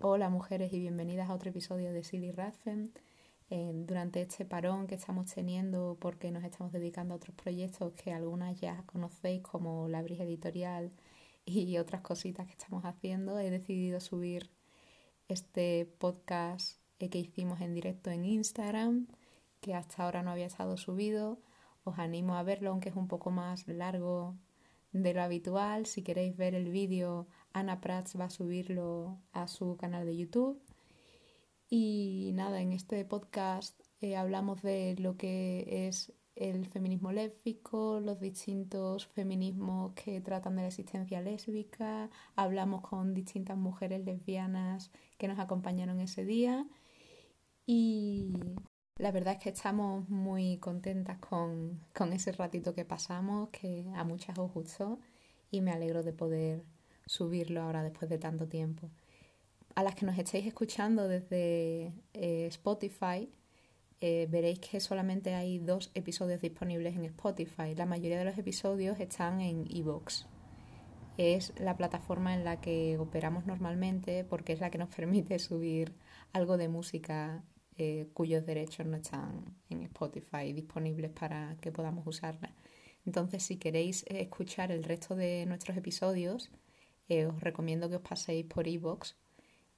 Hola mujeres y bienvenidas a otro episodio de Silly Radfen. durante este parón que estamos teniendo porque nos estamos dedicando a otros proyectos que algunas ya conocéis como La Brige Editorial y otras cositas que estamos haciendo, he decidido subir este podcast que hicimos en directo en Instagram, que hasta ahora no había estado subido. Os animo a verlo, aunque es un poco más largo de lo habitual. Si queréis ver el vídeo, Ana Prats va a subirlo a su canal de YouTube. Y nada, en este podcast eh, hablamos de lo que es el feminismo lésbico, los distintos feminismos que tratan de la existencia lésbica, hablamos con distintas mujeres lesbianas que nos acompañaron ese día. Y la verdad es que estamos muy contentas con, con ese ratito que pasamos, que a muchas os gustó. Y me alegro de poder subirlo ahora después de tanto tiempo. A las que nos estáis escuchando desde eh, Spotify, eh, veréis que solamente hay dos episodios disponibles en Spotify. La mayoría de los episodios están en Evox. Es la plataforma en la que operamos normalmente porque es la que nos permite subir algo de música eh, cuyos derechos no están en Spotify disponibles para que podamos usarla. Entonces, si queréis escuchar el resto de nuestros episodios, eh, os recomiendo que os paséis por Evox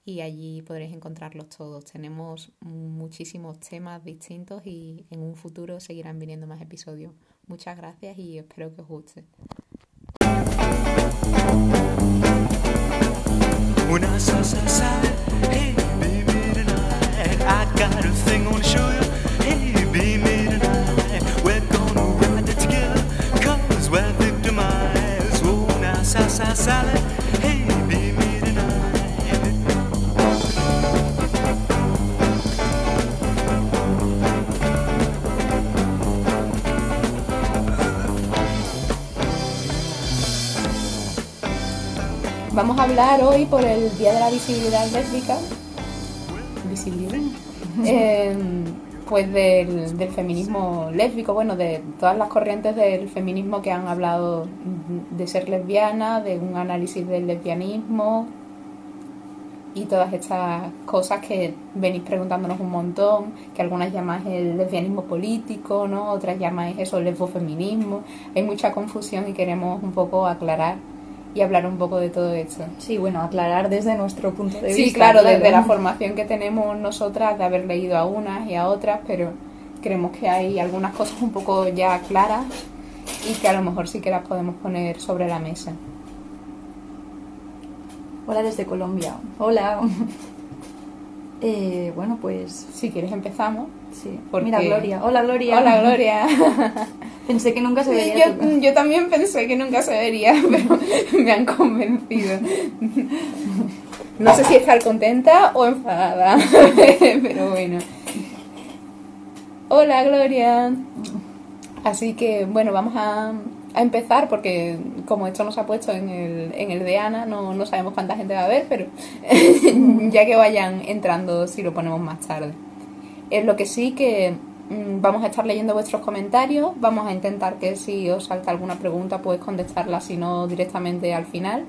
y allí podréis encontrarlos todos. Tenemos muchísimos temas distintos y en un futuro seguirán viniendo más episodios. Muchas gracias y espero que os guste. Hablar hoy por el Día de la Visibilidad Lésbica. Visibilidad. Em, pues del, del, feminismo lésbico, bueno, de todas las corrientes del feminismo que han hablado de ser lesbiana, de un análisis del lesbianismo y todas estas cosas que venís preguntándonos un montón, que algunas llamáis el lesbianismo polítiis,co ¿no? Otras llamáis eso el lesbofeminismo. Hay mucha confusión y queremos un poco aclarar y hablar un poco de todo esto. Sí, bueno, aclarar desde nuestro punto de vista. Sí, claro, desde la formación que tenemos nosotras, de haber leído a unas y a otras, pero creemos que hay algunas cosas un poco ya claras y que a lo mejor sí que las podemos poner sobre la mesa. Hola desde Colombia. Hola. Eh, bueno, pues... Si quieres empezamos. Sí. Mira, Gloria. Hola, Gloria. Hola, Gloria. Pensé que nunca se vería. Yo, también pensé que nunca se vería, pero me han convencido. No sé si estar contenta o enfadada, pero bueno. Hola Gloria. Así que bueno, vamos a, empezar porque como esto nos ha puesto en el, en el de Ana, no, no sabemos cuánta gente va a ver, pero ya que vayan entrando si lo ponemos más tarde. Es lo que sí que Mm, vamos a estar leyendo vuestros comentarios, vamos a intentar que si os salta alguna pregunta pues contestarla, si no directamente al final.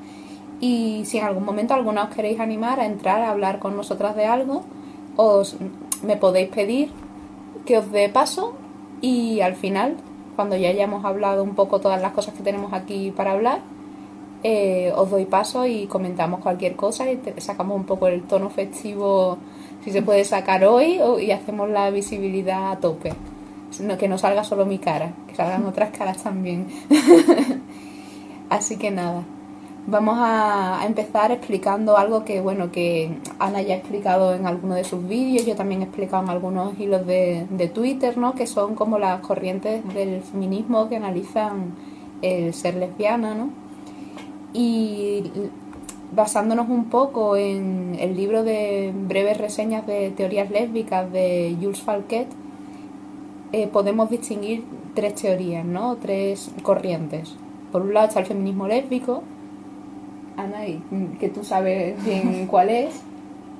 Y si en algún momento alguna os queréis animar a entrar a hablar con nosotras de algo, os me podéis pedir que os dé paso y al final, cuando ya hayamos hablado un poco todas las cosas que tenemos aquí para hablar, eh, os doy paso y comentamos cualquier cosa y sacamos un poco el tono festivo si se puede sacar hoy y hacemos la visibilidad a tope. que no salga solo mi cara, que salgan otras caras también. Así que nada, vamos a, empezar explicando algo que, bueno, que Ana ya ha explicado en alguno de sus vídeos, yo también he explicado en algunos hilos de, de Twitter, ¿no? Que son como las corrientes del feminismo que analizan el ser lesbiana, ¿no? Y basándonos un poco en el libro de breves reseñas de teorías lésbicas de Jules Falquet, eh, podemos distinguir tres teorías, ¿no? Tres corrientes. Por un lado está el feminismo lésbico, Ana, que tú sabes bien cuál es.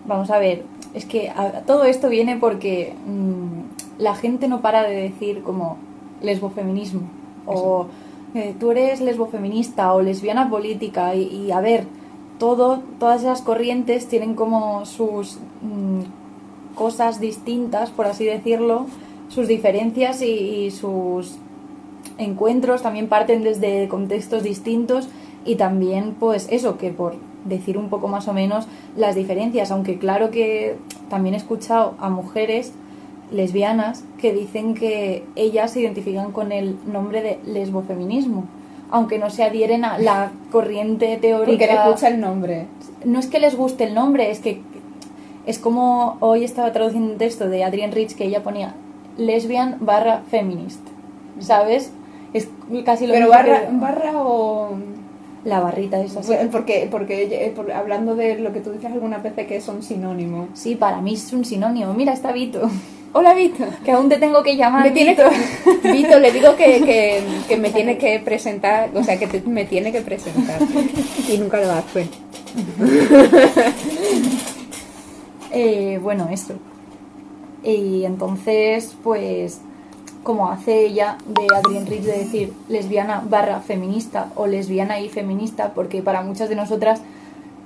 Vamos a ver, es que todo esto viene porque mm, la gente no para de decir como lesbofeminismo o eh, tú eres lesbofeminista o lesbiana política y a ver, todo, todas esas corrientes tienen como sus mm, cosas distintas, por así decirlo, sus diferencias y, y sus encuentros también parten desde contextos distintos y también pues eso que por decir un poco más o menos las diferencias, aunque claro que también he escuchado a mujeres lesbianas que dicen que ellas se identifican con el nombre de lesbofeminismo, aunque no se adhieren a la corriente teórica. Porque les gusta el nombre. No es que les guste el nombre, es que es como hoy estaba traduciendo un texto de Adrienne Rich que ella ponía lesbian barra feminist, ¿sabes? Es casi lo Pero mismo barra, que- barra o... la barrita esa. Porque, porque eh, por- hablando de lo que tú dices algunas veces que son sinónimos. Sí, para mí es un sinónimo. Mira, está Vito, Hola, Vito. que aún te tengo que llamar. Me tienes Vito. que- Vito, le digo que, que, que me tiene que presentar, o sea, que te- me tiene que presentar. Y nunca lo hace. Eh, bueno, eso. Y entonces, pues, como hace ella de Adrienne Rich de decir lesbiana barra feminista o lesbiana y feminista, porque para muchas de nosotras,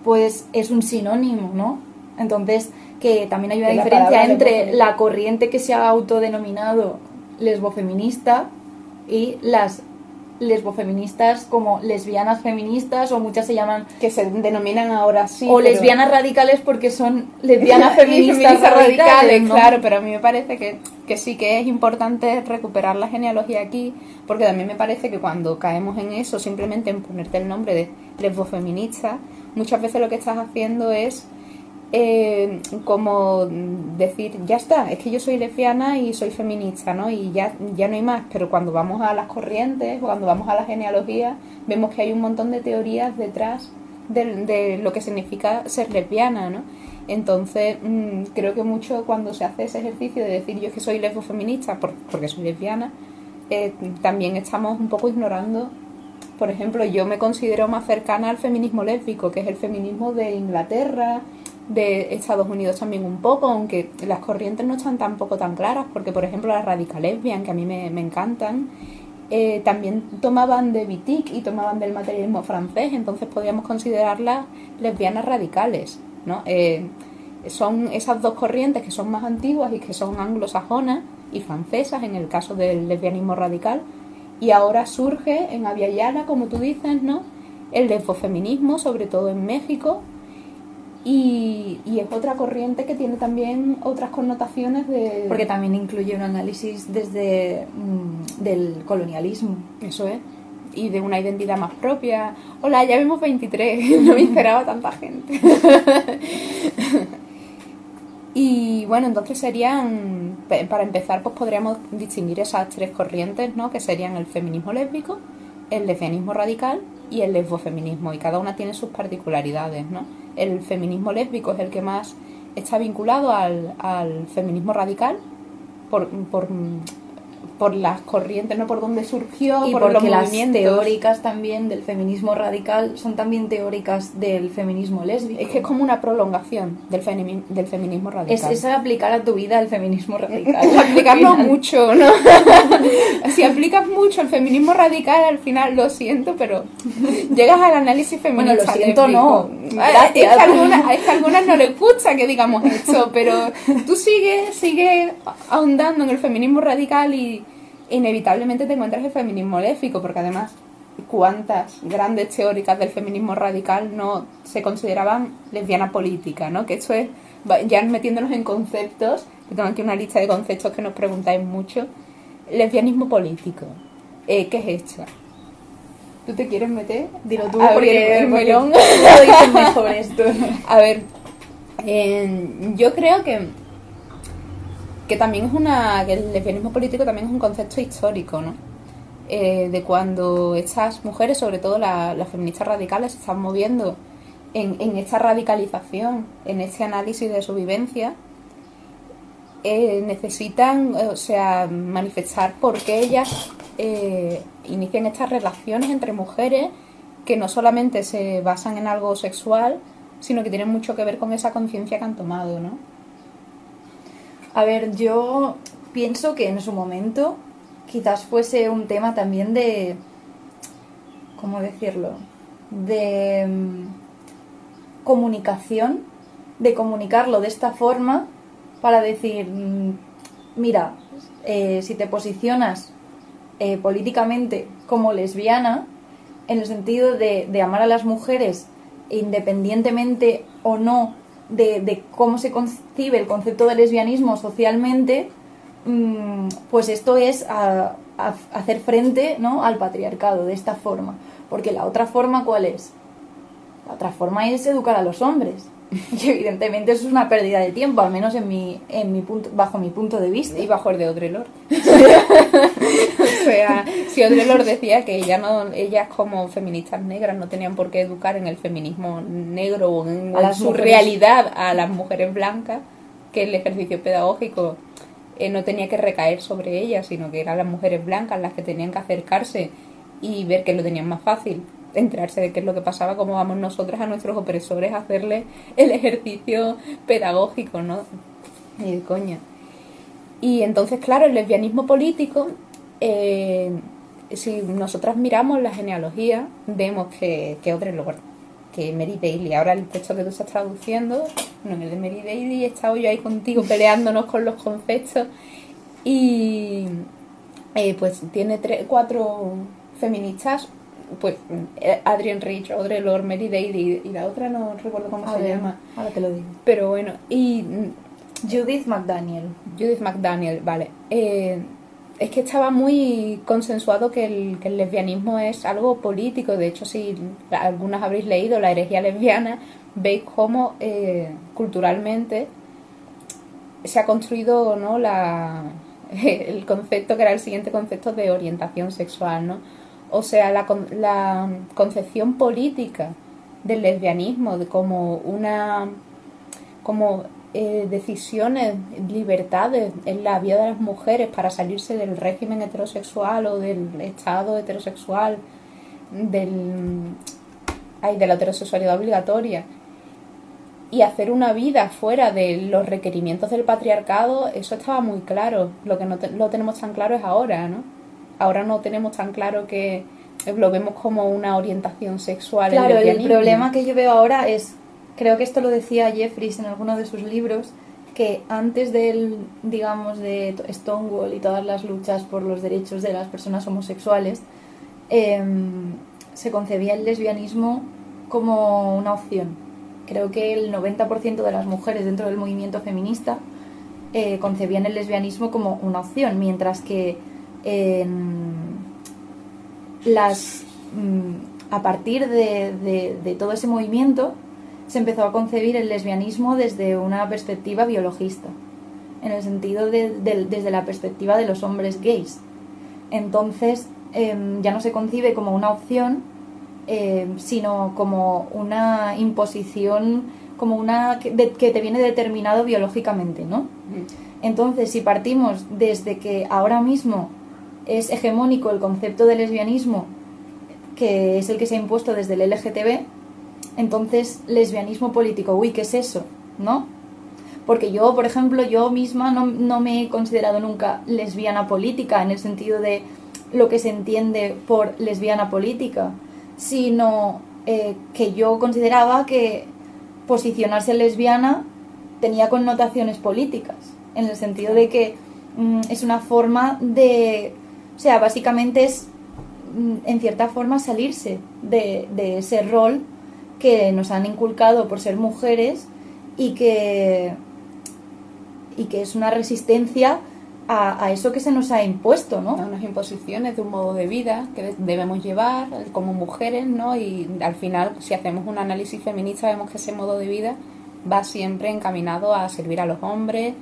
pues, es un sinónimo, ¿no? Entonces, que también hay una De diferencia entre la corriente que se ha autodenominado lesbofeminista y las lesbofeministas como lesbianas feministas o muchas se llaman Que se denominan ahora sí. o pero- lesbianas radicales porque son lesbianas feministas, radicales, ¿no? claro, pero a mí me parece que, que sí que es importante recuperar la genealogía aquí, porque también me parece que cuando caemos en eso, simplemente en ponerte el nombre de lesbofeminista, muchas veces lo que estás haciendo es eh, como decir, ya está, es que yo soy lesbiana y soy feminista, ¿no? Y ya, ya no hay más, pero cuando vamos a las corrientes, o cuando vamos a la genealogía, vemos que hay un montón de teorías detrás de, de lo que significa ser lesbiana, ¿no? Entonces, mm, creo que mucho cuando se hace ese ejercicio de decir yo es que soy lesbofeminista por- porque soy lesbiana, eh, también estamos un poco ignorando, por ejemplo, yo me considero más cercana al feminismo lésbico, que es el feminismo de Inglaterra, de Estados Unidos también un poco, aunque las corrientes no están tampoco tan claras, porque por ejemplo las radical lesbian, que a mí me, me encantan, eh, también tomaban de Wittig y tomaban del materialismo francés, entonces podríamos considerarlas lesbianas radicales, ¿no? Eh, son esas dos corrientes que son más antiguas y que son anglosajonas y francesas en el caso del lesbianismo radical, y ahora surge en Aviala, como tú dices, ¿no? El lesbofeminismo, sobre todo en México, y, y es otra corriente que tiene también otras connotaciones de... Porque también incluye un análisis desde mm, del colonialismo. Eso es. Y de una identidad más propia. Hola, ya vemos 23. No me esperaba tanta gente. y bueno, entonces serían, para empezar, pues podríamos distinguir esas tres corrientes, ¿no? Que serían el feminismo lésbico, el lesbianismo radical y el lesbofeminismo. Y cada una tiene sus particularidades, ¿no? El feminismo lésbico es el que más está vinculado al, al feminismo radical por, por, por las corrientes, ¿no? Por dónde surgió, y por porque los las movimientos. teóricas también del feminismo radical son también teóricas del feminismo lésbico. Es que es como una prolongación del, femi- del feminismo es, radical. es aplicar a tu vida el feminismo radical. aplicarlo mucho, ¿no? si aplicas mucho el feminismo radical, al final lo siento, pero llegas al análisis feminista. Bueno, lo siento, no. Ah, Es Gracias. que, algunas, es que a algunas no les gusta que digamos esto, pero tú sigues sigue ahondando en el feminismo radical y inevitablemente te encuentras el feminismo lésbico, porque además cuántas grandes teóricas del feminismo radical no se consideraban lesbiana política, ¿no? Que esto es ya metiéndonos en conceptos, que tengo aquí una lista de conceptos que nos preguntáis mucho. Lesbianismo político. Eh, ¿Qué es esto? ¿Tú te quieres meter? Dilo tú, porque, el melón. porque esto. A ver, eh, yo creo que que también es una que el lesbianismo político también es un concepto histórico, ¿no? Eh, de cuando estas mujeres, sobre todo la- las feministas radicales, se están moviendo en, esta radicalización, en este análisis de su vivencia, eh, necesitan, eh, o sea, manifestar por qué ellas inician estas relaciones entre mujeres que no solamente se basan en algo sexual, sino que tienen mucho que ver con esa conciencia que han tomado, ¿no? A ver, yo pienso que en su momento quizás fuese un tema también de... ¿Cómo decirlo? De... mm, comunicación, de comunicarlo de esta forma para decir, mm, mira, eh, si te posicionas eh, políticamente como lesbiana, en el sentido de, de, amar a las mujeres independientemente o no de, cómo se concibe el concepto de lesbianismo socialmente, mm, pues esto es hacer frente ¿no? al patriarcado de esta forma. Porque la otra forma, ¿cuál es? La otra forma es educar a los hombres. Y evidentemente eso es una pérdida de tiempo, al menos en mi, en mi punto, bajo mi punto de vista. Y bajo el de Audre sea, si Audre Lorde decía que ella no, ellas como feministas negras no tenían por qué educar en el feminismo negro o en, su realidad a las mujeres blancas, que el ejercicio pedagógico eh, no tenía que recaer sobre ellas, sino que eran las mujeres blancas las que tenían que acercarse y ver que lo tenían más fácil enterarse de qué es lo que pasaba, cómo vamos nosotras a nuestros opresores a hacerle el ejercicio pedagógico, ¿no? Y de coña. Y entonces, claro, el lesbianismo político, eh, si nosotras miramos la genealogía, vemos que, que Audre Lorde, que Mary Daly, ahora el texto que tú estás traduciendo, no es de Mary Daly, he estado yo ahí contigo peleándonos con los conceptos y eh, pues tiene tres, cuatro feministas pues eh, Adrian Rich, Audre Lorde, Mary Daly y la otra no recuerdo cómo se llama. Ahora te lo digo. Pero bueno, y Judith McDaniel. Judith McDaniel, vale. Eh, es que estaba muy consensuado que el, que el, lesbianismo es algo político. De hecho, si algunas habréis leído La herejía lesbiana, veis cómo eh, culturalmente se ha construido ¿no? la, el concepto que era el siguiente concepto de orientación sexual, ¿no? O sea, la, la concepción política del lesbianismo de como una como eh, decisiones, libertades en la vida de las mujeres para salirse del régimen heterosexual o del estado heterosexual, del, ay, de la heterosexualidad obligatoria y hacer una vida fuera de los requerimientos del patriarcado, eso estaba muy claro. Lo que no lo tenemos tan claro es ahora, ¿no? ahora no tenemos tan claro que lo vemos como una orientación sexual. Claro, el, problema que yo veo ahora es, creo que esto lo decía Jeffries en alguno de sus libros, que antes del, digamos, de Stonewall y todas las luchas por los derechos de las personas homosexuales, em, se concebía el lesbianismo como una opción. Creo que el 90% de las mujeres dentro del movimiento feminista eh, concebían el lesbianismo como una opción, mientras que las, mm, a partir de, todo ese movimiento se empezó a concebir el lesbianismo desde una perspectiva biologista, en el sentido de, desde la perspectiva de los hombres gays. Entonces em, ya no se concibe como una opción, em, sino como una imposición, como una que, que, te viene determinado biológicamente, ¿no? Mm. Entonces, si partimos desde que ahora mismo es hegemónico el concepto de lesbianismo, que es el que se ha impuesto desde el LGTB, entonces lesbianismo político, uy, ¿qué es eso? ¿No? Porque yo, por ejemplo, yo misma no, me he considerado nunca lesbiana política en el sentido de lo que se entiende por lesbiana política, sino eh, que yo consideraba que posicionarse lesbiana tenía connotaciones políticas, en el sentido de que mm, es una forma de o sea, básicamente es, mm, en cierta forma, salirse de, ese rol que nos han inculcado por ser mujeres y que, y que es una resistencia a, eso que se nos ha impuesto, ¿no? A unas imposiciones de un modo de vida que debemos llevar como mujeres, ¿no? Y al final, si hacemos un análisis feminista, vemos que ese modo de vida va siempre encaminado a servir a los hombres,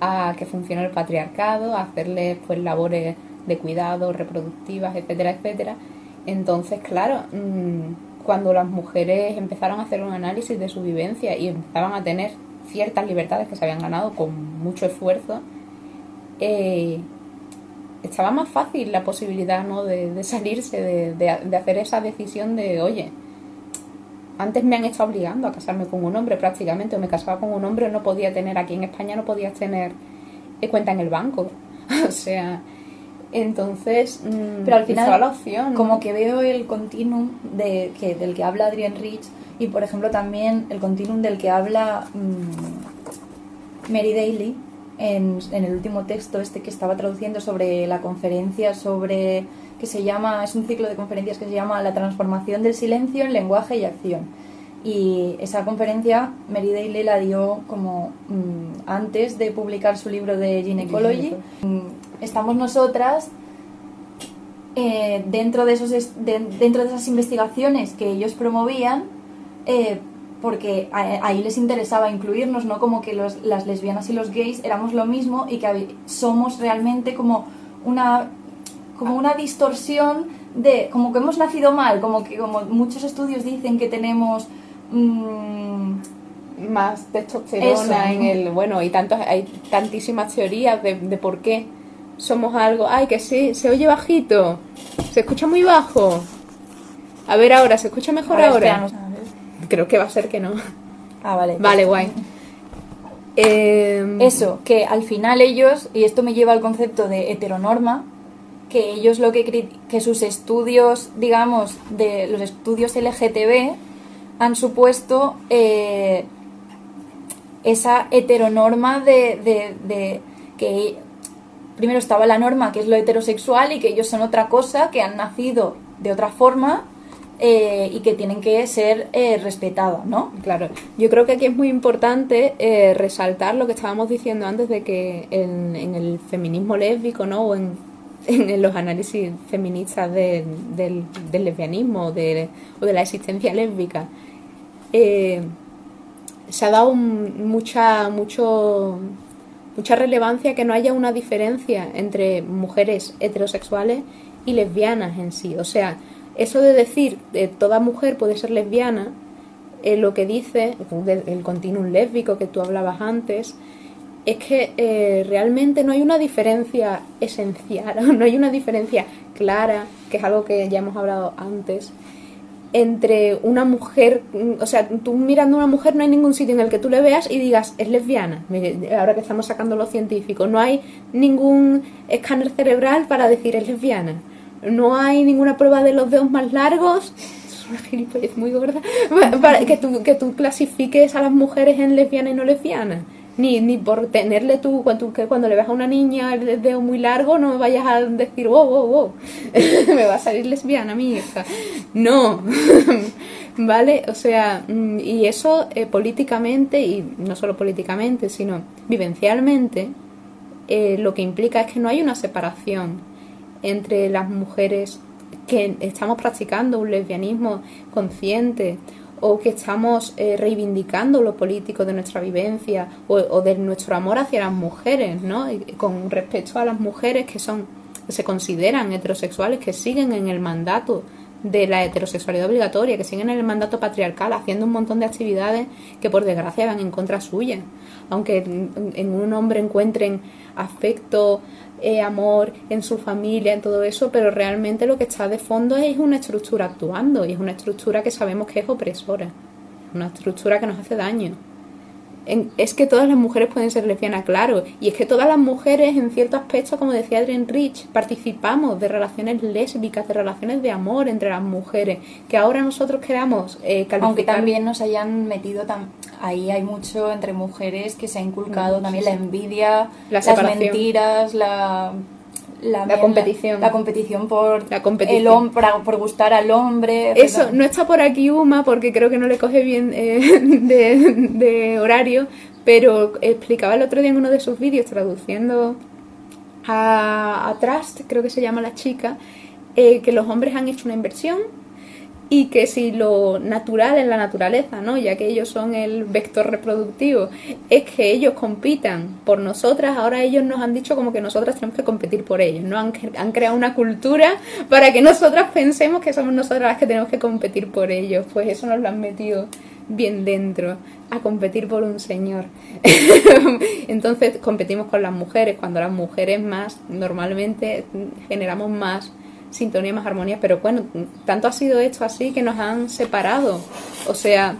a que funcione el patriarcado, a hacerles pues labores de cuidados reproductivas, etcétera, etcétera. Entonces, claro, mm, cuando las mujeres empezaron a hacer un análisis de su vivencia y empezaban a tener ciertas libertades que se habían ganado con mucho esfuerzo, eh, estaba más fácil la posibilidad ¿no? de, salirse, de, de, hacer esa decisión de, oye, antes me han estado obligando a casarme con un hombre prácticamente, o me casaba con un hombre, no podía tener, aquí en España no podías tener cuenta en el banco. o sea, Entonces, mm, Pero al final, la opción. ¿no? como que veo el continuum de, que, del que habla Adrian Rich y, por ejemplo, también el continuum del que habla mm, Mary Daly en, en el último texto este que estaba traduciendo sobre la conferencia sobre que se llama es un ciclo de conferencias que se llama la transformación del silencio en lenguaje y acción y esa conferencia Mary Daly la dio como mm, antes de publicar su libro de Gynecology. Mm, Estamos nosotras eh, dentro, de esos, es- de- dentro de esas investigaciones que ellos promovían, eh, porque a- ahí les interesaba incluirnos, no como que los- las lesbianas y los gays éramos lo mismo y que somos realmente como una, como una distorsión de, como que hemos nacido mal, como que como muchos estudios dicen que tenemos... mm, más testosterona Eso. en el bueno y tantos hay tantísimas teorías de, de por qué somos algo. Ay que sí se oye bajito. Se escucha muy bajo. A ver ahora se escucha mejor ahora, creo que va a ser que no. Ah, vale. vale guay. Eh, Eso, que al final ellos, y esto me lleva al concepto de heteronorma, que ellos lo que que sus estudios, digamos, de los estudios LGTB han supuesto eh, esa heteronorma de, de, de que primero estaba la norma que es lo heterosexual y que ellos son otra cosa, que han nacido de otra forma eh, y que tienen que ser eh, respetadas, ¿no? Claro, yo creo que aquí es muy importante eh, resaltar lo que estábamos diciendo antes de que en, en el feminismo lésbico, ¿no? O en, en los análisis feministas de- del, del lesbianismo de- o de la existencia lésbica, eh, se ha dado mucha, mucho, mucha relevancia que no haya una diferencia entre mujeres heterosexuales y lesbianas en sí. O sea, eso de decir que toda mujer puede ser lesbiana, eh, lo que dice el continuum lésbico que tú hablabas antes, es que eh, realmente no hay una diferencia esencial, no hay una diferencia clara, que es algo que ya hemos hablado antes, entre una mujer, o sea, tú mirando a una mujer no hay ningún sitio en el que tú le veas y digas es lesbiana. Ahora que estamos sacando lo científico, no hay ningún escáner cerebral para decir es lesbiana. No hay ninguna prueba de los dedos más largos. Es una gilipollez muy gorda. que tú, que tú clasifiques a las mujeres en lesbiana y no lesbiana. Ni, ni por tenerle tú, cuando, cuando le ves a una niña el dedo muy largo, no vayas a decir, wow, wow, wow, me va a salir lesbiana mi hija. No, ¿vale? O sea, mm, y eso eh, políticamente, y no solo políticamente, sino vivencialmente, eh, lo que implica es que no hay una separación entre las mujeres que estamos practicando un lesbianismo consciente o que estamos eh, reivindicando lo político de nuestra vivencia o, de nuestro amor hacia las mujeres, ¿no? Con respecto a las mujeres que son que se consideran heterosexuales, que siguen en el mandato de la heterosexualidad obligatoria, que siguen en el mandato patriarcal, haciendo un montón de actividades que por desgracia van en contra suya. Aunque en un hombre encuentren afecto, eh, amor en su familia, en todo eso, pero realmente lo que está de fondo es una estructura actuando y es una estructura que sabemos que es opresora, una estructura que nos hace daño. En- es que todas las mujeres pueden ser lesbianas, claro, y es que todas las mujeres, en cierto aspecto, como decía Adrienne Rich, participamos de relaciones lésbicas, de relaciones de amor entre las mujeres, que ahora nosotros queramos eh, calificar. Aunque también nos hayan metido tam- ahí hay mucho entre mujeres que se ha inculcado Mm, también sí, la envidia, La las mentiras, la La competición. la, competición por La competición. el para- por gustar al hombre, Eso, no está por aquí Uma porque creo que no le coge bien eh, de, de horario, pero explicaba el otro día en uno de sus vídeos traduciendo a, a Trust, creo que se llama la chica, eh, que los hombres han hecho una inversión y que si lo natural en la naturaleza, ¿no? ya que ellos son el vector reproductivo, es que ellos compitan por nosotras, ahora ellos nos han dicho como que nosotras tenemos que competir por ellos, ¿no? Han, han creado una cultura para que nosotras pensemos que somos nosotras las que tenemos que competir por ellos, pues eso nos lo han metido bien dentro, a competir por un señor. Entonces competimos con las mujeres, cuando las mujeres más normalmente generamos más sintonía, más armonía, pero bueno, tanto ha sido esto así que nos han separado. O sea,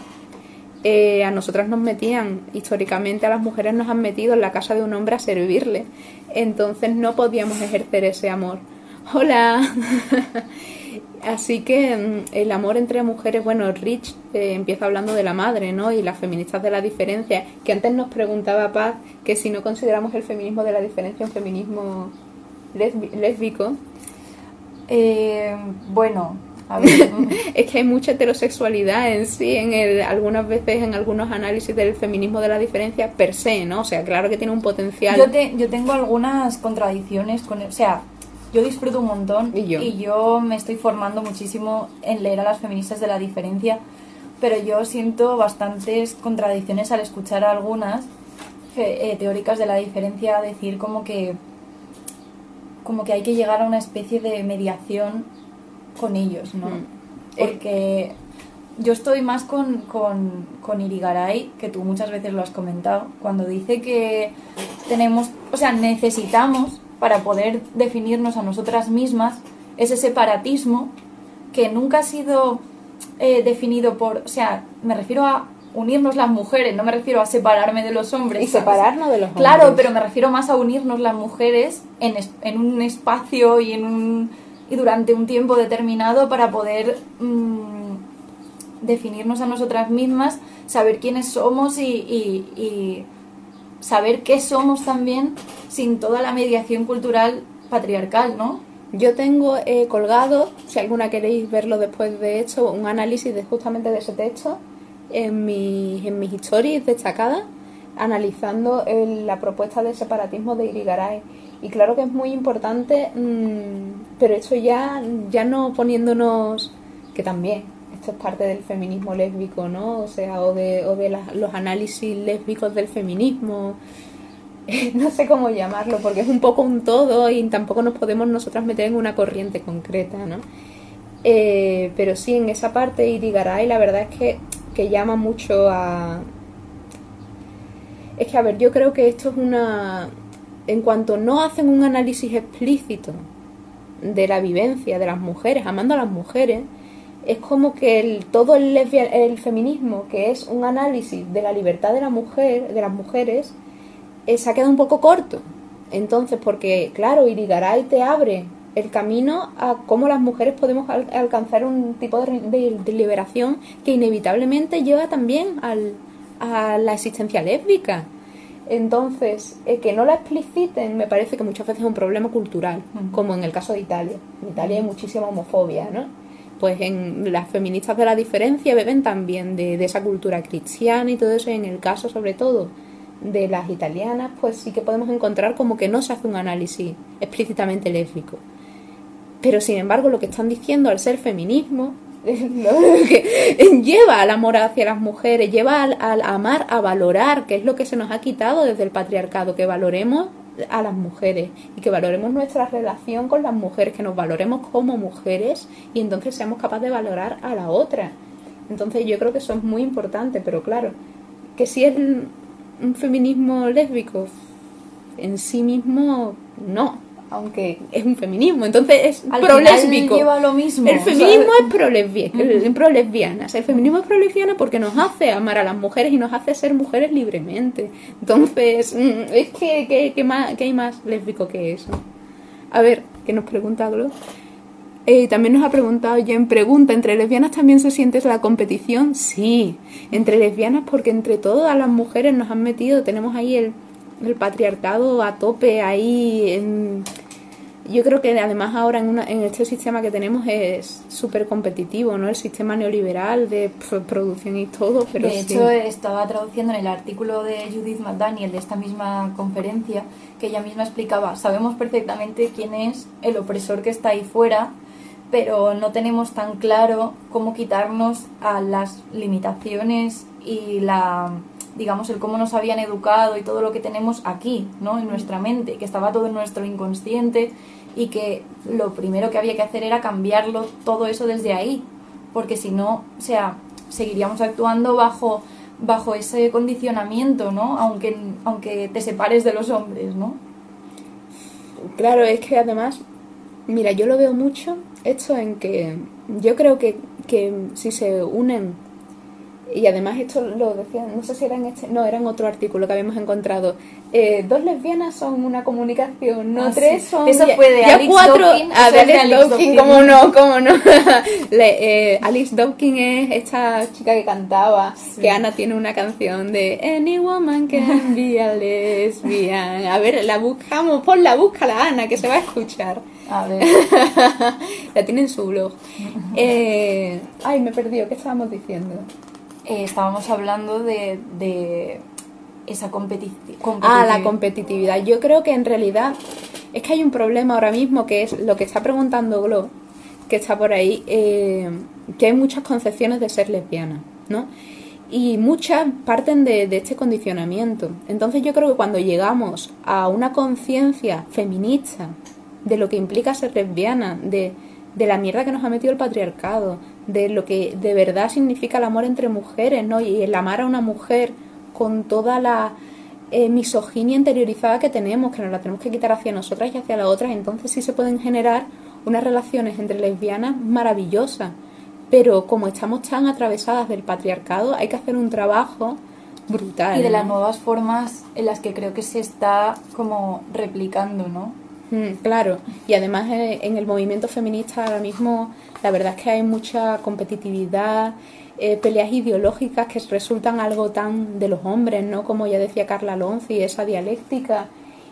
eh, a nosotras nos metían, históricamente a las mujeres nos han metido en la casa de un hombre a servirle. Entonces no podíamos ejercer ese amor. Hola. Así que mm, el amor entre mujeres, bueno, Rich eh, empieza hablando de la madre, ¿no? Y las feministas de la diferencia, que antes nos preguntaba Paz que si no consideramos el feminismo de la diferencia un feminismo lésbico. Eh, bueno, es que hay mucha heterosexualidad en sí, en el, algunas veces en algunos análisis del feminismo de la diferencia per se, ¿no? O sea, claro que tiene un potencial. Yo, yo tengo algunas contradicciones con, o sea, yo disfruto un montón ¿Y yo? y yo me estoy formando muchísimo en leer a las feministas de la diferencia, pero yo siento bastantes contradicciones al escuchar a algunas eh, teóricas de la diferencia decir como que como que hay que llegar a una especie de mediación con ellos, ¿no? Mm. Porque yo estoy más con, con, con Irigaray, que tú muchas veces lo has comentado, cuando dice que tenemos, o sea, necesitamos para poder definirnos a nosotras mismas ese separatismo que nunca ha sido eh, definido por, o sea, me refiero a unirnos las mujeres, no me refiero a separarme de los hombres. Y separarnos de los hombres. Claro, pero me refiero más a unirnos las mujeres en, es- en un espacio y en un y durante un tiempo determinado para poder mm, definirnos a nosotras mismas, saber quiénes somos y, y- y saber qué somos también sin toda la mediación cultural patriarcal, ¿no? Yo tengo eh, colgado, si alguna queréis verlo después de esto, un análisis de justamente de ese texto en mis, en mis stories destacadas, analizando la propuesta de separatismo de Irigaray. Y claro que es muy importante, mm, pero esto ya, ya no poniéndonos, que también, esto es parte del feminismo lésbico, ¿no? O sea, o de, o de los análisis lésbicos del feminismo, no sé cómo llamarlo, porque es un poco un todo y tampoco nos podemos nosotras meter en una corriente concreta, ¿no? Eh, pero sí, en esa parte Irigaray la verdad es que, que llama mucho a... Es que, a ver, yo creo que esto es una... En cuanto no hacen un análisis explícito de la vivencia de las mujeres, amando a las mujeres, es como que el, todo el, el feminismo, que es un análisis de la libertad de la mujer, de las mujeres, eh, se ha quedado un poco corto. Entonces, porque, claro, Irigaray te abre el camino a cómo las mujeres podemos al- alcanzar un tipo de, de- de liberación que inevitablemente lleva también al, a la existencia lésbica. Entonces, eh, que no la expliciten me parece que muchas veces es un problema cultural, como en el caso de Italia. En Italia hay muchísima homofobia, ¿no? Pues en las feministas de la diferencia beben también de, de esa cultura cristiana y todo eso. Y en el caso, sobre todo, de las italianas, pues sí que podemos encontrar como que no se hace un análisis explícitamente lésbico. Pero sin embargo, lo que están diciendo al ser feminismo que lleva al amor hacia las mujeres, lleva al, al amar, a valorar, que es lo que se nos ha quitado desde el patriarcado, que valoremos a las mujeres y que valoremos nuestra relación con las mujeres, que nos valoremos como mujeres y entonces seamos capaces de valorar a la otra. Entonces yo creo que eso es muy importante, pero claro, que si es un feminismo lésbico en sí mismo, no, aunque es un feminismo, entonces es pro-lésbico. lleva lo mismo. El feminismo ¿sabes? es pro-lesbi- pro-lesbianas. El feminismo es pro-lesbiana porque nos hace amar a las mujeres y nos hace ser mujeres libremente. Entonces, mm, es que, que, que más, que hay más lésbico que eso. A ver, ¿qué nos pregunta Glo? Eh, también nos ha preguntado Jen, pregunta, ¿entre lesbianas también se siente la competición? Sí, entre lesbianas porque entre todas las mujeres nos han metido, tenemos ahí el, el patriarcado a tope, ahí en- yo creo que además ahora en, una- en este sistema que tenemos es súper competitivo, ¿no? El sistema neoliberal de producción y todo, pero de sí. hecho, estaba traduciendo en el artículo de Judith McDaniel de esta misma conferencia que ella misma explicaba, sabemos perfectamente quién es el opresor que está ahí fuera, pero no tenemos tan claro cómo quitarnos a las limitaciones y la digamos el cómo nos habían educado y todo lo que tenemos aquí, ¿no? En nuestra mente, que estaba todo en nuestro inconsciente y que lo primero que había que hacer era cambiarlo todo eso desde ahí, porque si no, o sea, seguiríamos actuando bajo bajo ese condicionamiento, ¿no? Aunque aunque te separes de los hombres, ¿no? Claro, es que además, mira, yo lo veo mucho esto en que yo creo que, que si se unen y además esto lo decían, no sé si era en este, no, era en otro artículo que habíamos encontrado. Eh, dos lesbianas son una comunicación, no Ah, tres sí. son. Eso ya- fue de ya Alex cuatro. Dawkins, Alex Dawkins, Dawkins. cómo no, cómo no. Le- eh, Alice Dawkins es esta chica que cantaba, que Ana tiene una canción de Any woman can be a lesbian. A ver, la buscamos, ponla, búscala Ana, que se va a escuchar. A ver. la tiene en su blog. Eh, ay, me he perdido, ¿qué estábamos diciendo? Eh, estábamos hablando de, de esa competi- competitividad. Ah, la competitividad. Yo creo que en realidad es que hay un problema ahora mismo que es lo que está preguntando Glo, que está por ahí, eh, que hay muchas concepciones de ser lesbiana, ¿no? Y muchas parten de, de este condicionamiento. Entonces yo creo que cuando llegamos a una conciencia feminista de lo que implica ser lesbiana, de, de la mierda que nos ha metido el patriarcado, de lo que de verdad significa el amor entre mujeres, ¿no? Y el amar a una mujer con toda la eh, misoginia interiorizada que tenemos, que nos la tenemos que quitar hacia nosotras y hacia las otras, entonces sí se pueden generar unas relaciones entre lesbianas maravillosas. Pero como estamos tan atravesadas del patriarcado, hay que hacer un trabajo brutal. Y de las nuevas formas en las que creo que se está como replicando, ¿no? Mm, claro, y además eh, en el movimiento feminista ahora mismo la verdad es que hay mucha competitividad, eh, peleas ideológicas que resultan algo tan de los hombres, ¿no? Como ya decía Carla Lonzi, esa dialéctica,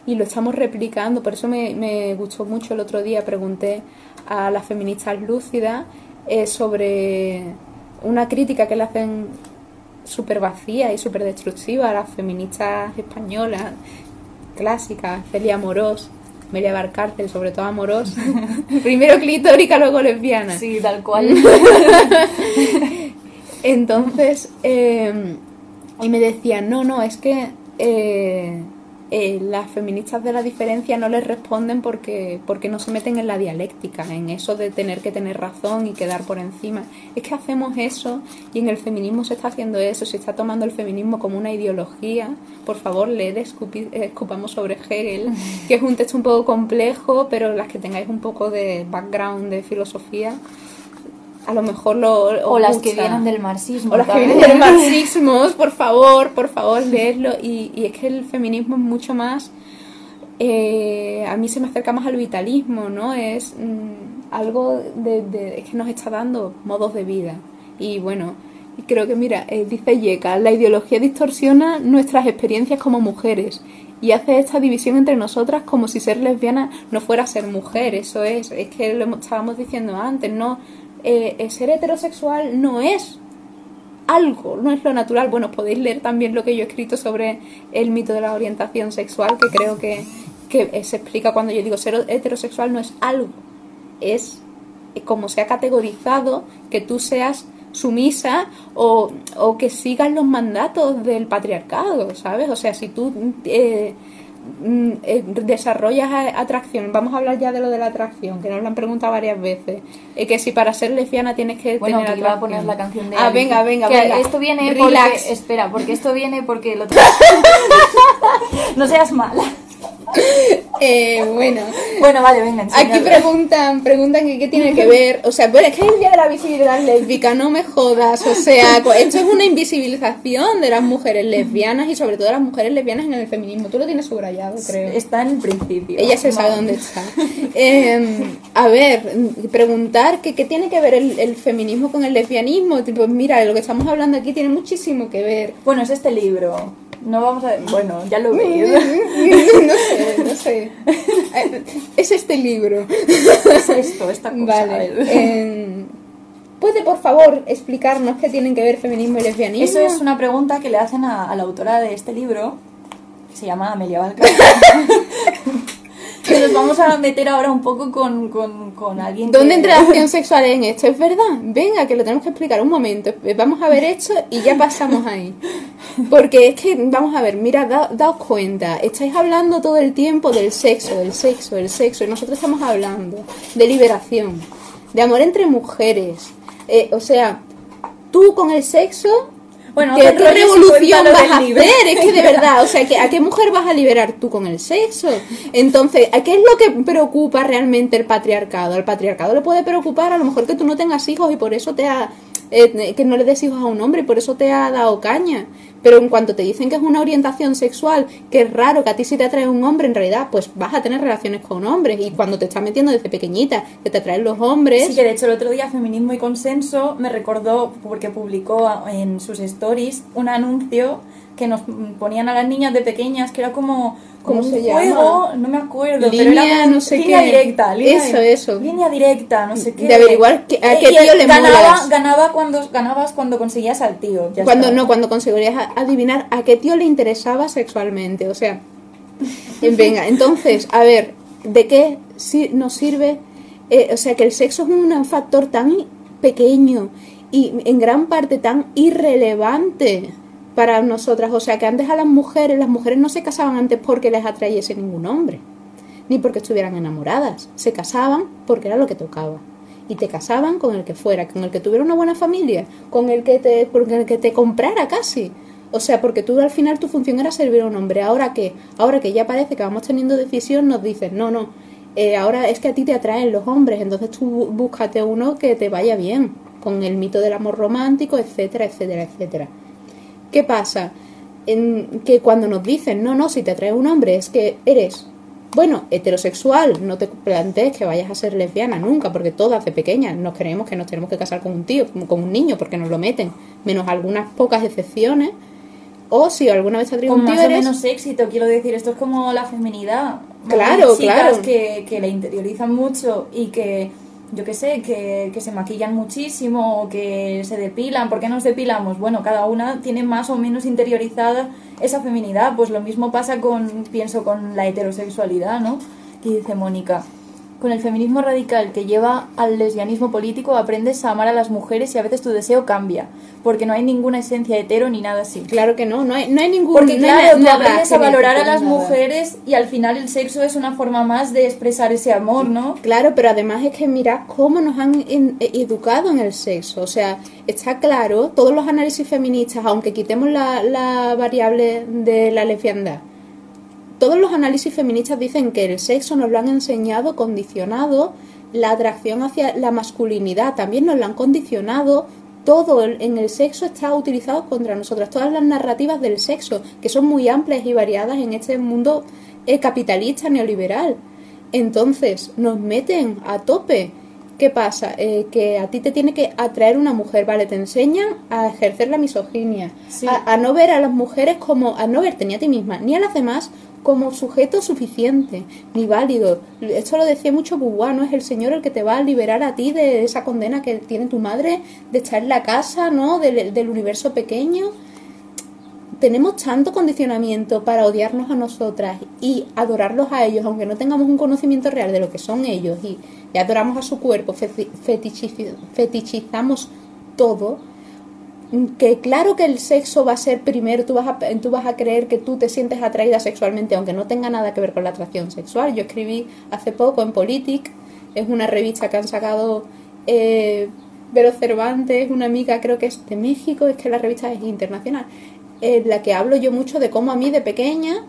y lo estamos replicando. Por eso me, me gustó mucho el otro día, pregunté a las feministas lúcidas eh, sobre una crítica que le hacen súper vacía y súper destructiva a las feministas españolas clásicas, Celia Morós, Melia Barcárcel, sobre todo Amorós, primero clitórica, luego lesbiana. Sí, tal cual. Entonces, eh, y me decían, no, no, es que eh, eh, las feministas de la diferencia no les responden porque, porque no se meten en la dialéctica, en eso de tener que tener razón y quedar por encima. Es que hacemos eso y en el feminismo se está haciendo eso, se está tomando el feminismo como una ideología. Por favor, leed eh, Escupamos sobre Hegel, que es un texto un poco complejo, pero las que tengáis un poco de background de filosofía, a lo mejor lo... o os las que vienen del marxismo. O las que vienen del marxismo, por favor, por favor, leedlo. Y, y es que el feminismo es mucho más. eh, a mí se me acerca más al vitalismo, ¿no? Es mm, algo de, de- es que nos está dando modos de vida. Y bueno, creo que, mira, eh, dice Yeka, la ideología distorsiona nuestras experiencias como mujeres y hace esta división entre nosotras como si ser lesbiana no fuera ser mujer. Eso es, es que lo estábamos diciendo antes, ¿no? Eh, ser heterosexual no es algo, no es lo natural. Bueno, podéis leer también lo que yo he escrito sobre el mito de la orientación sexual, que creo que, que se explica cuando yo digo ser heterosexual no es algo, es como se ha categorizado que tú seas sumisa o, o que sigas los mandatos del patriarcado, ¿sabes? O sea, si tú eh, desarrollas a- atracción, vamos a hablar ya de lo de la atracción, que nos lo han preguntado varias veces, eh, que si para ser lesbiana tienes que Bueno, tener que iba a poner la canción de Ah, Alice. venga, venga, Que venga. Esto viene Relax. porque... Espera, porque esto viene porque otro... no seas mala. Eh, bueno, Bueno, vale, venga, aquí preguntan, preguntan que qué tiene que ver. O sea, bueno, es que es el día de la visibilidad lésbica, no me jodas. O sea, esto es una invisibilización de las mujeres lesbianas y sobre todo de las mujeres lesbianas en el feminismo. Tú lo tienes subrayado, creo. Está en el principio. Ella se sabe dónde está. Eh, a ver, preguntar que qué tiene que ver el, el feminismo con el lesbianismo. Tipo, mira, lo que estamos hablando aquí tiene muchísimo que ver. Bueno, es este libro. No vamos a... Bueno, ya lo veis. no sé, no sé. Es este libro. es esto, esta cosa. Vale. eh, ¿Puede, por favor, explicarnos qué tienen que ver feminismo y lesbianismo? Eso es una pregunta que le hacen a, a la autora de este libro, que se llama Amelia Valcárcel. que nos vamos a meter ahora un poco con, con, con alguien ¿Dónde que... entra la acción sexual en esto? ¿Es verdad? Venga, que lo tenemos que explicar un momento. Vamos a ver esto y ya pasamos ahí. Porque es que, vamos a ver, mira, da- daos cuenta, estáis hablando todo el tiempo del sexo, del sexo, del sexo, y nosotros estamos hablando de liberación, de amor entre mujeres. Eh, o sea, tú con el sexo Bueno, ¿Qué, si revolución vas a hacer? Es que de verdad, o sea, que ¿a qué mujer vas a liberar tú con el sexo? Entonces, ¿a qué es lo que preocupa realmente el patriarcado? Al patriarcado le puede preocupar a lo mejor que tú no tengas hijos y por eso te ha eh, que no le des hijos a un hombre, por eso te ha dado caña. Pero en cuanto te dicen que es una orientación sexual, que es raro, que a ti si te atrae un hombre, en realidad, pues vas a tener relaciones con hombres. Y cuando te estás metiendo desde pequeñita, que te atraen los hombres. Sí, que de hecho el otro día Feminismo y Consenso me recordó, porque publicó en sus stories un anuncio que nos ponían a las niñas de pequeñas, que era como, como un juego, no me acuerdo, línea, pero era no sé línea qué. directa, línea, Eso, eso. línea directa, no sé qué. De averiguar que- a Y- qué y tío le ganaba, ganaba cuando ganabas cuando conseguías al tío. ya Cuando no, cuando conseguirías a- adivinar a qué tío le interesaba sexualmente. O sea, eh, venga, entonces, a ver, ¿de qué si- nos sirve? Eh, o sea, que el sexo es un factor tan pequeño y en gran parte tan irrelevante para nosotras. O sea, que antes a las mujeres, las mujeres no se casaban antes porque les atrayese ningún hombre, ni porque estuvieran enamoradas. Se casaban porque era lo que tocaba. Y te casaban con el que fuera, con el que tuviera una buena familia, con el que te, con el que te comprara casi. O sea, porque tú al final tu función era servir a un hombre. Ahora que, ahora que ya parece que vamos teniendo decisión, nos dicen, no, no, eh, ahora es que a ti te atraen los hombres, entonces tú bú- búscate uno que te vaya bien, con el mito del amor romántico, etcétera, etcétera, etcétera. ¿Qué pasa? En que cuando nos dicen, no, no, si te atrae un hombre es que eres, bueno, heterosexual, no te plantees que vayas a ser lesbiana nunca, porque todas de pequeñas nos creemos que nos tenemos que casar con un tío, con un niño, porque nos lo meten, menos algunas pocas excepciones. O si alguna vez te atrae con un tío, más o menos éxito, quiero decir, esto es como la feminidad. Claro, chicas claro. Que, que la interiorizan mucho y que, yo qué sé, que, que se maquillan muchísimo o que se depilan. ¿Por qué nos depilamos? Bueno, cada una tiene más o menos interiorizada esa feminidad. Pues lo mismo pasa con, pienso, con la heterosexualidad, ¿no? Que dice Mónica. Con el feminismo radical que lleva al lesbianismo político aprendes a amar a las mujeres y a veces tu deseo cambia, porque no hay ninguna esencia hetero ni nada así. Claro que no, no hay, no hay ningún... Porque no claro, tú aprendes a valorar a las nada. mujeres y al final el sexo es una forma más de expresar ese amor, ¿no? Claro, pero además es que mirad cómo nos han en- eh, educado en el sexo. O sea, está claro, todos los análisis feministas, aunque quitemos la, la variable de la lesbiandad, todos los análisis feministas dicen que el sexo nos lo han enseñado, condicionado, la atracción hacia la masculinidad también nos lo han condicionado. Todo en el sexo está utilizado contra nosotras. Todas las narrativas del sexo, que son muy amplias y variadas en este mundo eh, capitalista neoliberal. Entonces, nos meten a tope. ¿Qué pasa? Eh, que a ti te tiene que atraer una mujer, ¿vale? Te enseñan a ejercer la misoginia, Sí. a, a no ver a las mujeres como, a no verte ni a ti misma, ni a las demás como sujeto suficiente, ni válido. Esto lo decía mucho Beauvoir, ¿no? Es el Señor el que te va a liberar a ti de esa condena que tiene tu madre, de estar en la casa, ¿no? Del, del universo pequeño tenemos tanto condicionamiento para odiarnos a nosotras y adorarlos a ellos, aunque no tengamos un conocimiento real de lo que son ellos y, y adoramos a su cuerpo, fetichizamos todo, que claro que el sexo va a ser primero, tú vas a, tú vas a creer que tú te sientes atraída sexualmente, aunque no tenga nada que ver con la atracción sexual. Yo escribí hace poco en Politic, es una revista que han sacado eh, Vero Cervantes, una amiga creo que es de México, es que la revista es internacional, en la que hablo yo mucho de cómo a mí de pequeña,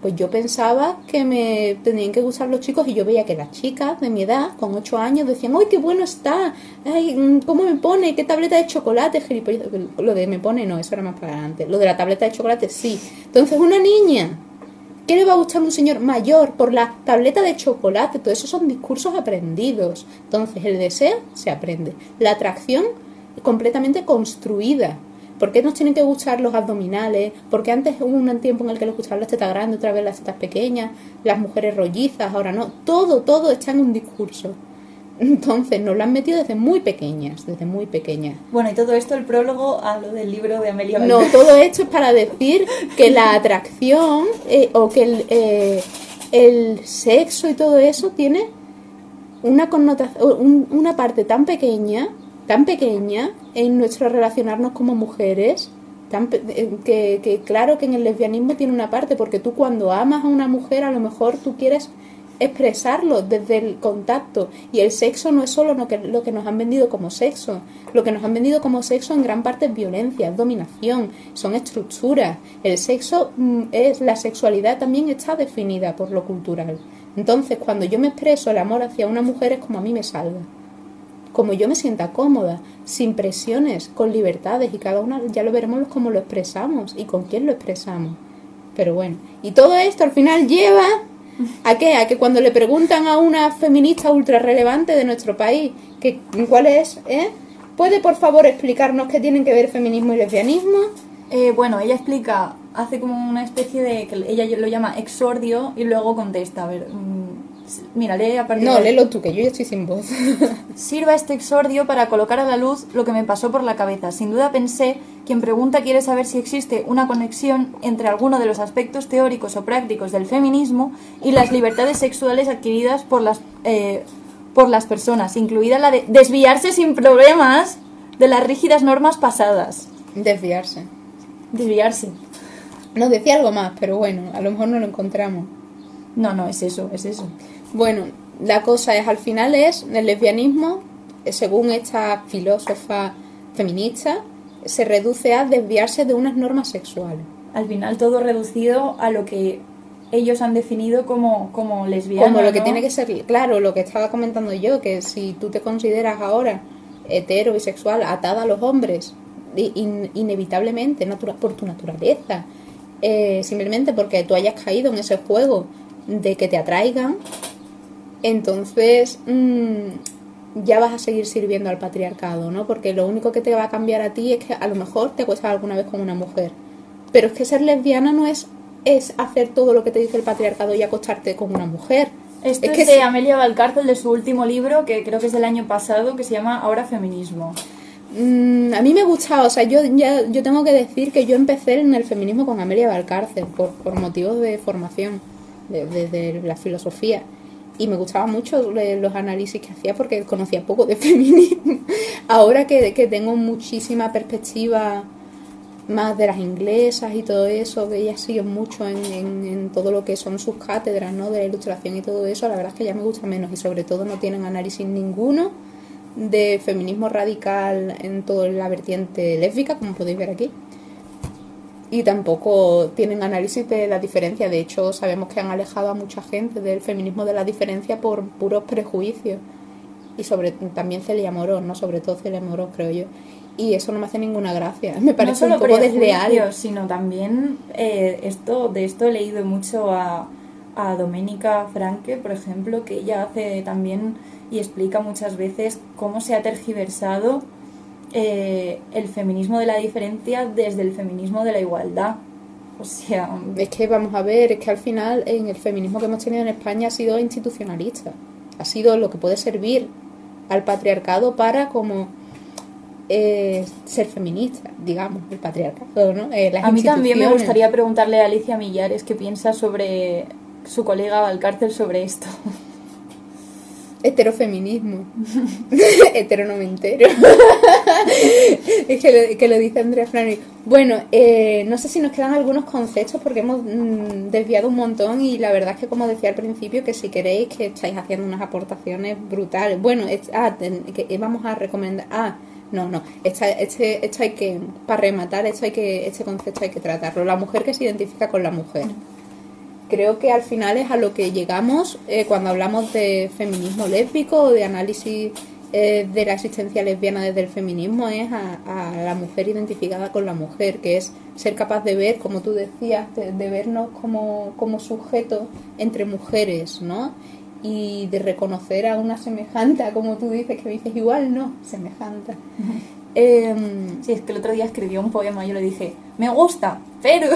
pues yo pensaba que me tenían que gustar los chicos y yo veía que las chicas de mi edad, con 8 años, decían, ¡ay, qué bueno está! ¡Ay, mm, cómo me pone! ¿Qué tableta de chocolate? Gilipollas. Lo de me pone no, eso era más para adelante. Lo de la tableta de chocolate sí. Entonces, una niña, ¿qué le va a gustar a un señor mayor por la tableta de chocolate? Todo eso son discursos aprendidos. Entonces, el deseo se aprende. La atracción completamente construida. ¿Por qué nos tienen que gustar los abdominales? Porque antes hubo un tiempo en el que les gustaban las tetas grandes, otra vez las tetas pequeñas, las mujeres rollizas, ahora no. Todo, todo está en un discurso. Entonces nos lo han metido desde muy pequeñas, desde muy pequeñas. Bueno, y todo esto el prólogo a lo del libro de Amelia No, todo esto es para decir que la atracción eh, o que el, eh, el sexo y todo eso tiene una connotación, una parte tan pequeña, tan pequeña en nuestro relacionarnos como mujeres, tan eh, que, que claro que en el lesbianismo tiene una parte, porque tú cuando amas a una mujer a lo mejor tú quieres expresarlo desde el contacto y el sexo no es solo lo que, lo que nos han vendido como sexo lo que nos han vendido como sexo en gran parte es violencia es dominación son estructuras. El sexo mm, es la sexualidad también está definida por lo cultural. Entonces cuando yo me expreso el amor hacia una mujer es como a mí me salga como yo me sienta cómoda, sin presiones, con libertades y cada una ya lo veremos cómo lo expresamos y con quién lo expresamos. Pero bueno, y todo esto al final lleva a qué? A que cuando le preguntan a una feminista ultra relevante de nuestro país que cuál es, ¿eh? ¿Puede por favor explicarnos qué tienen que ver feminismo y lesbianismo? Eh, bueno, ella explica, hace como una especie de, que ella lo llama exordio y luego contesta, a ver, mm, mira, lee a partir No, de... léelo tú, que yo ya estoy sin voz. Sirva este exordio para colocar a la luz lo que me pasó por la cabeza. Sin duda pensé, quien pregunta quiere saber si existe una conexión entre alguno de los aspectos teóricos o prácticos del feminismo y las libertades sexuales adquiridas por las, eh, por las personas, incluida la de desviarse sin problemas de las rígidas normas pasadas. Desviarse. Desviarse. No decía algo más, pero bueno, a lo mejor no lo encontramos. No, no, es eso, es eso. Bueno, la cosa es, al final es, el lesbianismo, eh, según esta filósofa feminista, se reduce a desviarse de unas normas sexuales. Al final todo reducido a lo que ellos han definido como, como lesbiana. Como lo que tiene que ser, claro, lo que estaba comentando yo, que si tú te consideras ahora hetero, bisexual, atada a los hombres, in- inevitablemente, natura- por tu naturaleza, eh, simplemente porque tú hayas caído en ese juego de que te atraigan, entonces mm, ya vas a seguir sirviendo al patriarcado, ¿no? Porque lo único que te va a cambiar a ti es que a lo mejor te acuestas alguna vez con una mujer. Pero es que ser lesbiana no es, es hacer todo lo que te dice el patriarcado y acostarte con una mujer. Esto es, es que de. Amelia Valcárcel, de su último libro, que creo que es del año pasado, que se llama Ahora Feminismo. Mm, a mí me gustaba, o sea, yo ya yo tengo que decir que yo empecé en el feminismo con Amelia Valcárcel por, por motivos de formación, de, de- de la filosofía. Y me gustaban mucho los análisis que hacía porque conocía poco de feminismo. Ahora que, que tengo muchísima perspectiva más de las inglesas y todo eso, que ellas siguen mucho en, en, en todo lo que son sus cátedras, ¿no? De la ilustración y todo eso, la verdad es que ya me gusta menos y sobre todo no tienen análisis ninguno de feminismo radical en toda la vertiente lésbica, como podéis ver aquí. Y tampoco tienen análisis de la diferencia. De hecho, sabemos que han alejado a mucha gente del feminismo de la diferencia por puros prejuicios. Y sobre también Celia Morón, ¿no? Sobre todo Celia Morón, creo yo. Y eso no me hace ninguna gracia. Me parece no un solo poco desleal. sino también eh, esto de esto he leído mucho a, a Doménica Franke, por ejemplo, que ella hace también y explica muchas veces cómo se ha tergiversado eh, el feminismo de la diferencia desde el feminismo de la igualdad. O sea, Es que vamos a ver, es que al final en el feminismo que hemos tenido en España ha sido institucionalista. Ha sido lo que puede servir al patriarcado para como eh, ser feminista, digamos, el patriarcado, ¿no? Eh, a mí también me gustaría preguntarle a Alicia Millares qué piensa sobre su colega Valcárcel sobre esto. Heterofeminismo. Hetero no me entero. es que lo, que lo dice Andrea Flannery. Bueno, eh, no sé si nos quedan algunos conceptos porque hemos mm, desviado un montón y la verdad es que como decía al principio que si queréis que estáis haciendo unas aportaciones brutales. Bueno, ah, que vamos a recomendar... Ah, no, no, esta- este, esto hay que, para rematar, esto hay que, este concepto hay que tratarlo. La mujer que se identifica con la mujer creo que al final es a lo que llegamos eh, cuando hablamos de feminismo lésbico o de análisis eh, de la existencia lesbiana desde el feminismo es a, a la mujer identificada con la mujer, que es ser capaz de ver, como tú decías, de, de vernos como, como sujetos entre mujeres, ¿no? Y de reconocer a una semejante, como tú dices, que dices igual, no, semejante. Em, Sí, es que el otro día escribió un poema y yo le dije, me gusta, pero,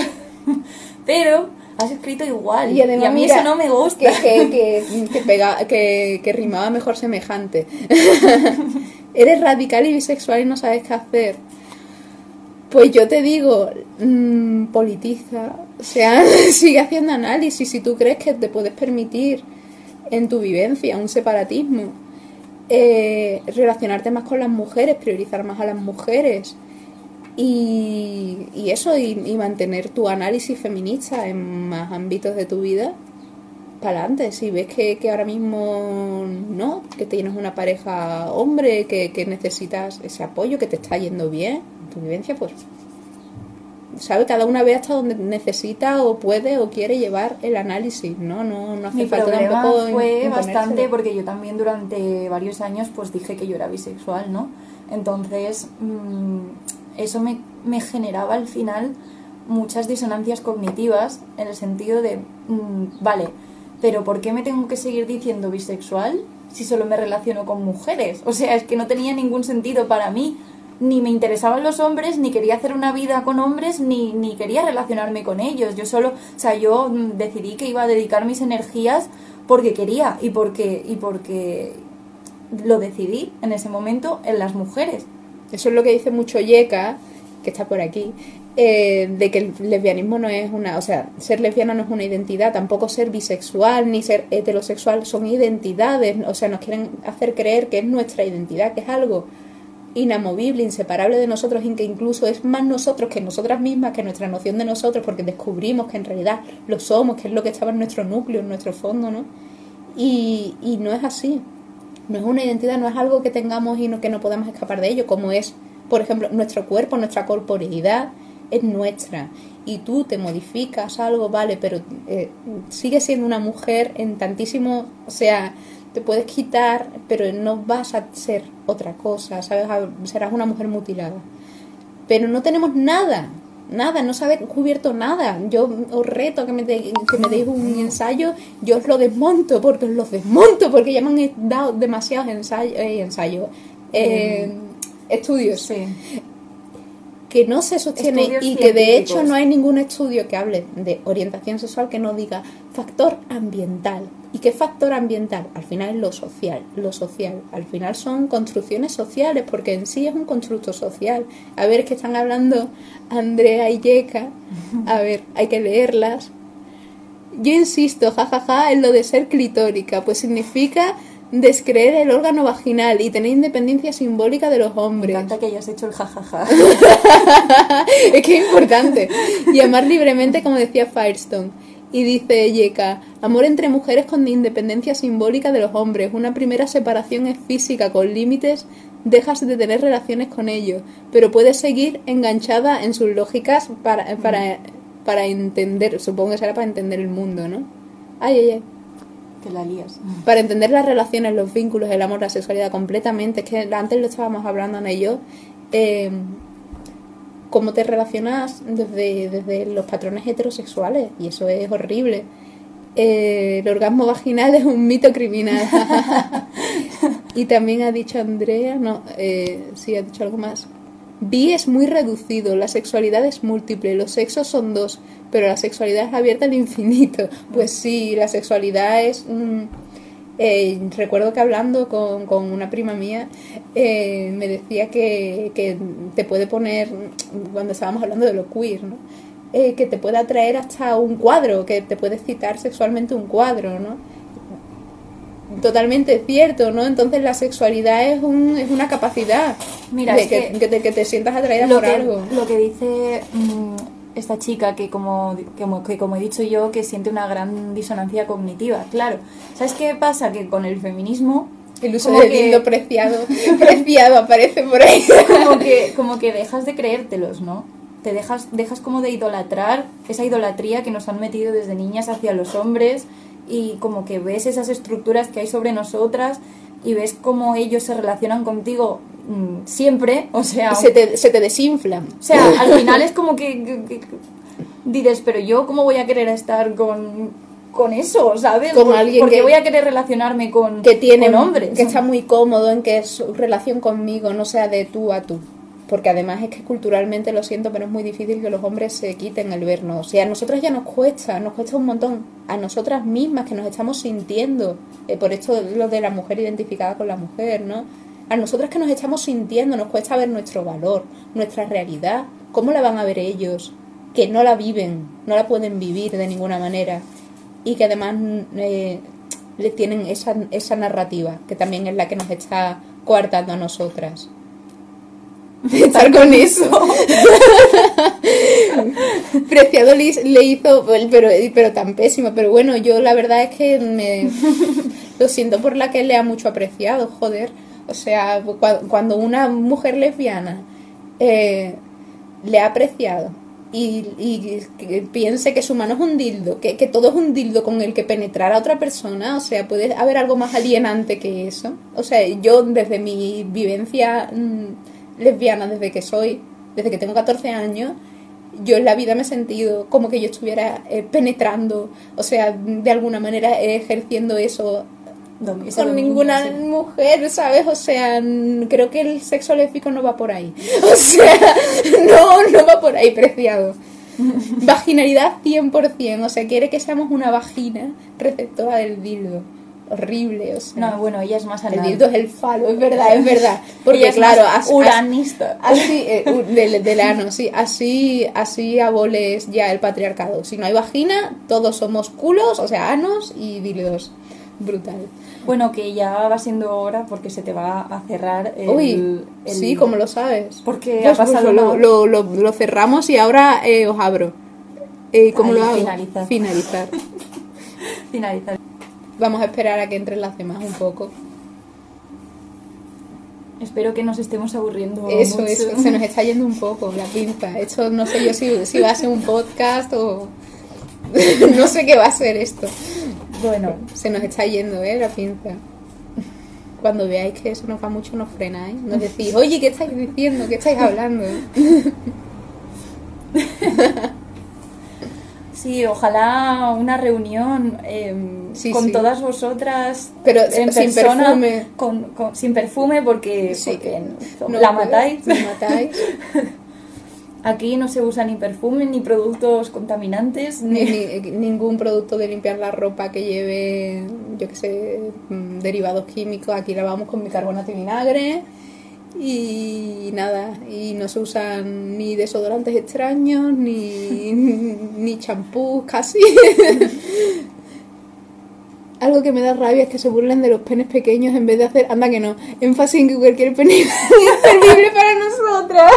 pero has escrito igual. Y además, a mí mira, eso no me gusta. Que, que, que, pega- que, que rimaba mejor semejante. Eres radical y bisexual y no sabes qué hacer. Pues yo te digo, mm, politiza. O sea, sigue haciendo análisis. Si tú crees que te puedes permitir en tu vivencia un separatismo, eh, relacionarte más con las mujeres, priorizar más a las mujeres. Y, y eso, y, y mantener tu análisis feminista en más ámbitos de tu vida, para adelante. Si ves que, que ahora mismo no, que tienes una pareja hombre, que, que necesitas ese apoyo, que te está yendo bien, en tu vivencia, pues sabe cada una ve hasta donde necesita o puede o quiere llevar el análisis no no no hace Mi falta problema tampoco fue bastante porque yo también durante varios años pues dije que yo era bisexual, ¿no? Entonces mm, eso me, me generaba al final muchas disonancias cognitivas en el sentido de, mm, vale, pero ¿por qué me tengo que seguir diciendo bisexual si solo me relaciono con mujeres? O sea, es que no tenía ningún sentido para mí. Ni me interesaban los hombres, ni quería hacer una vida con hombres, ni, ni quería relacionarme con ellos. Yo solo, o sea, yo mm, decidí que iba a dedicar mis energías porque quería y porque, y porque lo decidí en ese momento en las mujeres. Eso es lo que dice mucho Yeka, que está por aquí, eh, de que el lesbianismo no es una, o sea, ser lesbiana no es una identidad, tampoco ser bisexual ni ser heterosexual son identidades, o sea, nos quieren hacer creer que es nuestra identidad, que es algo inamovible, inseparable de nosotros y que incluso es más nosotros que nosotras mismas, que nuestra noción de nosotros, porque descubrimos que en realidad lo somos, que es lo que estaba en nuestro núcleo, en nuestro fondo, ¿no? Y, y no es así. No es una identidad, no es algo que tengamos y no, que no podamos escapar de ello, como es, por ejemplo, nuestro cuerpo, nuestra corporeidad es nuestra. Y tú te modificas algo, vale, pero eh, sigues siendo una mujer en tantísimo, o sea, te puedes quitar, pero no vas a ser otra cosa, ¿sabes? Serás una mujer mutilada. Pero no tenemos nada, nada, no se ha descubierto nada. Yo os reto a que me, de- que me deis un ensayo, yo os lo desmonto, porque os lo desmonto, porque ya me han dado demasiados ensayos, ensayos eh, estudios Sí. Que no se sostiene Estudios y que de hecho no hay ningún estudio que hable de orientación sexual que no diga factor ambiental. ¿Y qué factor ambiental? Al final es lo social, lo social. Al final son construcciones sociales, porque en sí es un constructo social. A ver, que están hablando Andrea y Yeka. A ver, hay que leerlas. Yo insisto, jajaja, en lo de ser clitórica, pues significa descreer el órgano vaginal y tener independencia simbólica de los Me hombres. encanta que hayas hecho el jajaja. es que es importante. Y amar libremente, como decía Firestone. Y dice Yeka, amor entre mujeres con independencia simbólica de los hombres. Una primera separación es física, con límites, dejas de tener relaciones con ellos, pero puedes seguir enganchada en sus lógicas para, para, para entender, supongo que será para entender el mundo, ¿no? Ay, ay, ay. Te la lías. Para entender las relaciones, los vínculos, el amor, la sexualidad completamente. Es que antes lo estábamos hablando, Ana y yo. eh, cómo te relacionas desde, desde los patrones heterosexuales. Y eso es horrible. Eh, el orgasmo vaginal es un mito criminal. y también ha dicho Andrea, no, eh, sí, ha dicho algo más. Bi es muy reducido, la sexualidad es múltiple, los sexos son dos, pero la sexualidad es abierta al infinito. Pues sí, la sexualidad es... mm, eh, recuerdo que hablando con, con una prima mía eh, me decía que, que te puede poner, cuando estábamos hablando de lo queer, ¿no? Eh, que te puede atraer hasta un cuadro, que te puede excitar sexualmente un cuadro, ¿no? Totalmente cierto, ¿no? Entonces la sexualidad es, un, es una capacidad Mira, de es que, que te, que te sientas atraída por algo. lo que dice mm, esta chica, que como, que como he dicho yo, que siente una gran disonancia cognitiva, claro. ¿Sabes qué pasa? Que con el feminismo, El uso como del que- preciado, preciado aparece por ahí. como que, como que dejas de creértelos, ¿no? Te dejas, dejas como de idolatrar esa idolatría que nos han metido desde niñas hacia los hombres y como que ves esas estructuras que hay sobre nosotras y ves cómo ellos se relacionan contigo mm, siempre, o sea, se te, se te desinflan. O sea, al final es como que, que- que- dices, pero yo cómo voy a querer estar con, con eso, ¿sabes? Con ¿Por- alguien ¿Por qué que- voy a querer relacionarme con, que tiene con hombres? que está muy cómodo en que su relación conmigo no sea de tú a tú porque además es que culturalmente lo siento pero es muy difícil que los hombres se quiten el vernos. O sea a nosotras ya nos cuesta nos cuesta un montón. A nosotras mismas que nos estamos sintiendo eh, por esto lo de la mujer identificada con la mujer no a nosotras que nos estamos sintiendo nos cuesta ver nuestro valor nuestra realidad. Cómo la van a ver ellos que no la viven no la pueden vivir de ninguna manera. Y que además eh, le tienen esa, esa narrativa que también es la que nos está coartando a nosotras. Estar con eso. Preciado le, le hizo, pero, pero tan pésimo. Pero bueno, yo la verdad es que me lo siento por la que le ha mucho apreciado, joder. O sea, cua- cuando una mujer lesbiana eh, le ha apreciado y, y que piense que su mano es un dildo, que, que todo es un dildo con el que penetrar a otra persona, o sea, puede haber algo más alienante que eso. O sea, yo desde mi vivencia mm, lesbiana, desde que soy, desde que tengo 14 años, yo en la vida me he sentido como que yo estuviera eh, penetrando, o sea, de alguna manera ejerciendo eso con ninguna sí. mujer, ¿sabes? O sea, creo que el sexo lésbico no va por ahí. O sea, no, no va por ahí, preciado. Vaginalidad 100%, o sea, quiere que seamos una vagina receptora del dildo. Horrible, o sea. No, bueno, ella es más el es el falo, es verdad, es verdad. Porque es claro, más as- as- uranista. Así, eh, del, del ano, sí, así, así aboles ya el patriarcado. Si no hay vagina, todos somos culos, o sea, anos y dildos. Brutal. Bueno, que ya va siendo hora porque se te va a cerrar el... Uy, el- sí, como lo sabes. Porque Pues, ha pasado pues, lo, lo, lo, lo cerramos y ahora eh, os abro. Eh, ¿Cómo lo hago? finalizar. Finalizar. Finalizar. Vamos a esperar a que entre las demás un poco. Espero que nos estemos aburriendo Eso, mucho. eso, se nos está yendo un poco la pinza. Esto no sé yo si, si va a ser un podcast o... no sé qué va a ser esto. Bueno, Se nos está yendo, ¿eh? La pinza. Cuando veáis que eso nos va mucho, nos frenáis. Nos decís, oye, ¿qué estáis diciendo? ¿Qué estáis hablando? sí, ojalá una reunión em, Sí, con sí. todas vosotras Pero en sin persona, perfume. con- con- sin perfume porque, Sí. porque No la matáis. La matáis. Aquí no se usa ni perfume ni productos contaminantes. Ni, Ni... ni- ningún producto de limpiar la ropa que lleve, yo que sé, mm, derivados químicos. Aquí lavamos con bicarbonato y vinagre. Y nada, y no se usan ni desodorantes extraños, ni, ni champús casi. Algo que me da rabia es que se burlen de los penes pequeños en vez de hacer, anda que no, énfasis en que cualquier pene es para nosotras.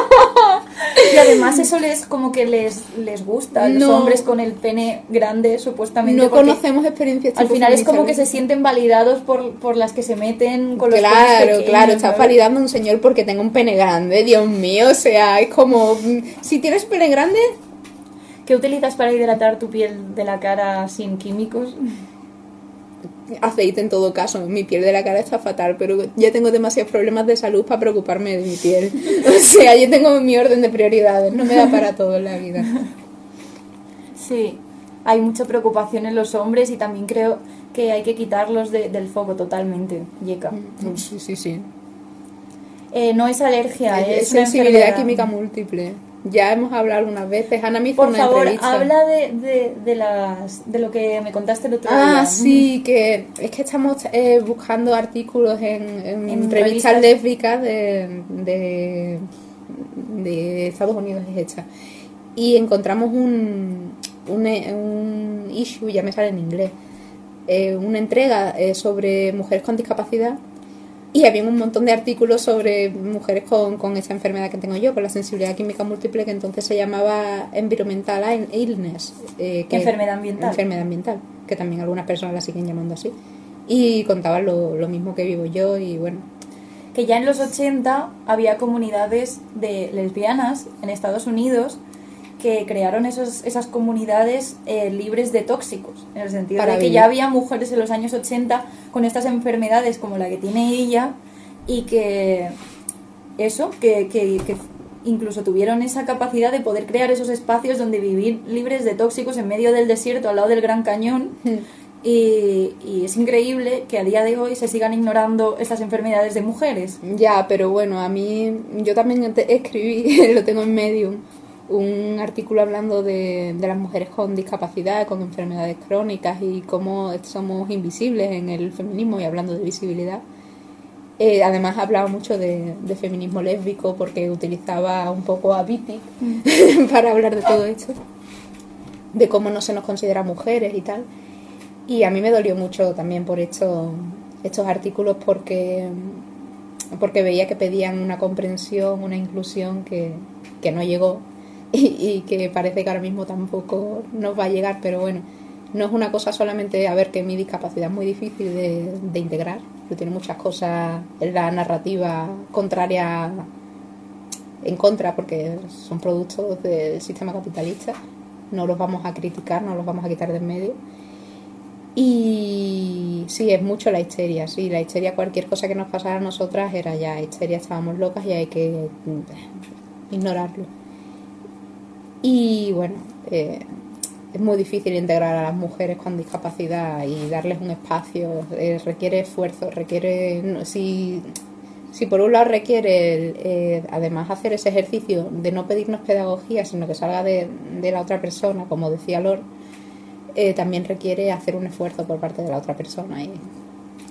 Y además eso les como que les, les gusta los hombres con el pene grande supuestamente. No conocemos experiencias Al final es como que se sienten validados por, por las que se meten con los Claro, pequeños, claro, estás validando a un señor porque tenga un pene grande, Dios mío, o sea, es como, si tienes pene grande, ¿Qué utilizas para hidratar tu piel de la cara sin químicos? Aceite en todo caso, mi piel de la cara está fatal, pero ya tengo demasiados problemas de salud para preocuparme de mi piel. O sea, yo tengo mi orden de prioridades, no me da para todo en la vida. Sí, hay mucha preocupación en los hombres y también creo que hay que quitarlos de- del foco totalmente, Yeka. Sí, sí, sí. Eh, no es alergia, Es es sensibilidad química múltiple. Ya hemos hablado algunas veces, Ana me hizo Por una favor, entrevista. habla de, de, de, las, de lo que me contaste el otro día. Ah, sí, que es que estamos eh, buscando artículos en, en En revistas revistas. lésbicas de, de, de Estados Unidos es hecha. Y encontramos un, un, eh, un issue, ya me sale en inglés, eh, una entrega eh, sobre mujeres con discapacidad y había un montón de artículos sobre mujeres con, con esa enfermedad que tengo yo, con la sensibilidad química múltiple, que entonces se llamaba Environmental Illness. eh, que- Enfermedad ambiental. Enfermedad ambiental, que también algunas personas la siguen llamando así. Y contaban lo, lo mismo que vivo yo y bueno, que ya en los 80 había comunidades de lesbianas en Estados Unidos que crearon esos, esas comunidades eh, libres de tóxicos, en el sentido Para de que ya había mujeres en los años 80 con estas enfermedades como la que tiene ella y que eso, que, que, que incluso tuvieron esa capacidad de poder crear esos espacios donde vivir libres de tóxicos en medio del desierto al lado del Gran Cañón. Y, y es increíble que a día de hoy se sigan ignorando estas enfermedades de mujeres. Ya, pero bueno, a mí, yo también te- escribí, lo tengo en Medium, un artículo hablando de, de las mujeres con discapacidad, con enfermedades crónicas y cómo somos invisibles en el feminismo y hablando de visibilidad. Eh, además hablaba mucho de, de feminismo lésbico porque utilizaba un poco a Viti para hablar de todo esto, de cómo no se nos considera mujeres y tal. Y a mí me dolió mucho también por esto, estos artículos porque porque veía que pedían una comprensión, una inclusión que, que no llegó y, y que parece que ahora mismo tampoco nos va a llegar, pero bueno, no es una cosa solamente, a ver, que mi discapacidad es muy difícil de, de integrar, pero tiene muchas cosas en la narrativa contraria en contra porque son productos del sistema capitalista. No los vamos a criticar, no los vamos a quitar de en medio. Y sí, es mucho la histeria, sí, la histeria, cualquier cosa que nos pasara a nosotras era ya histeria, estábamos locas y hay que mm, ignorarlo. Y bueno, eh, es muy difícil integrar a las mujeres con discapacidad y darles un espacio, eh, requiere esfuerzo, requiere, si si por un lado requiere, eh, además, hacer ese ejercicio de no pedirnos pedagogía, sino que salga de, la otra persona, como decía Lor, eh, también requiere hacer un esfuerzo por parte de la otra persona y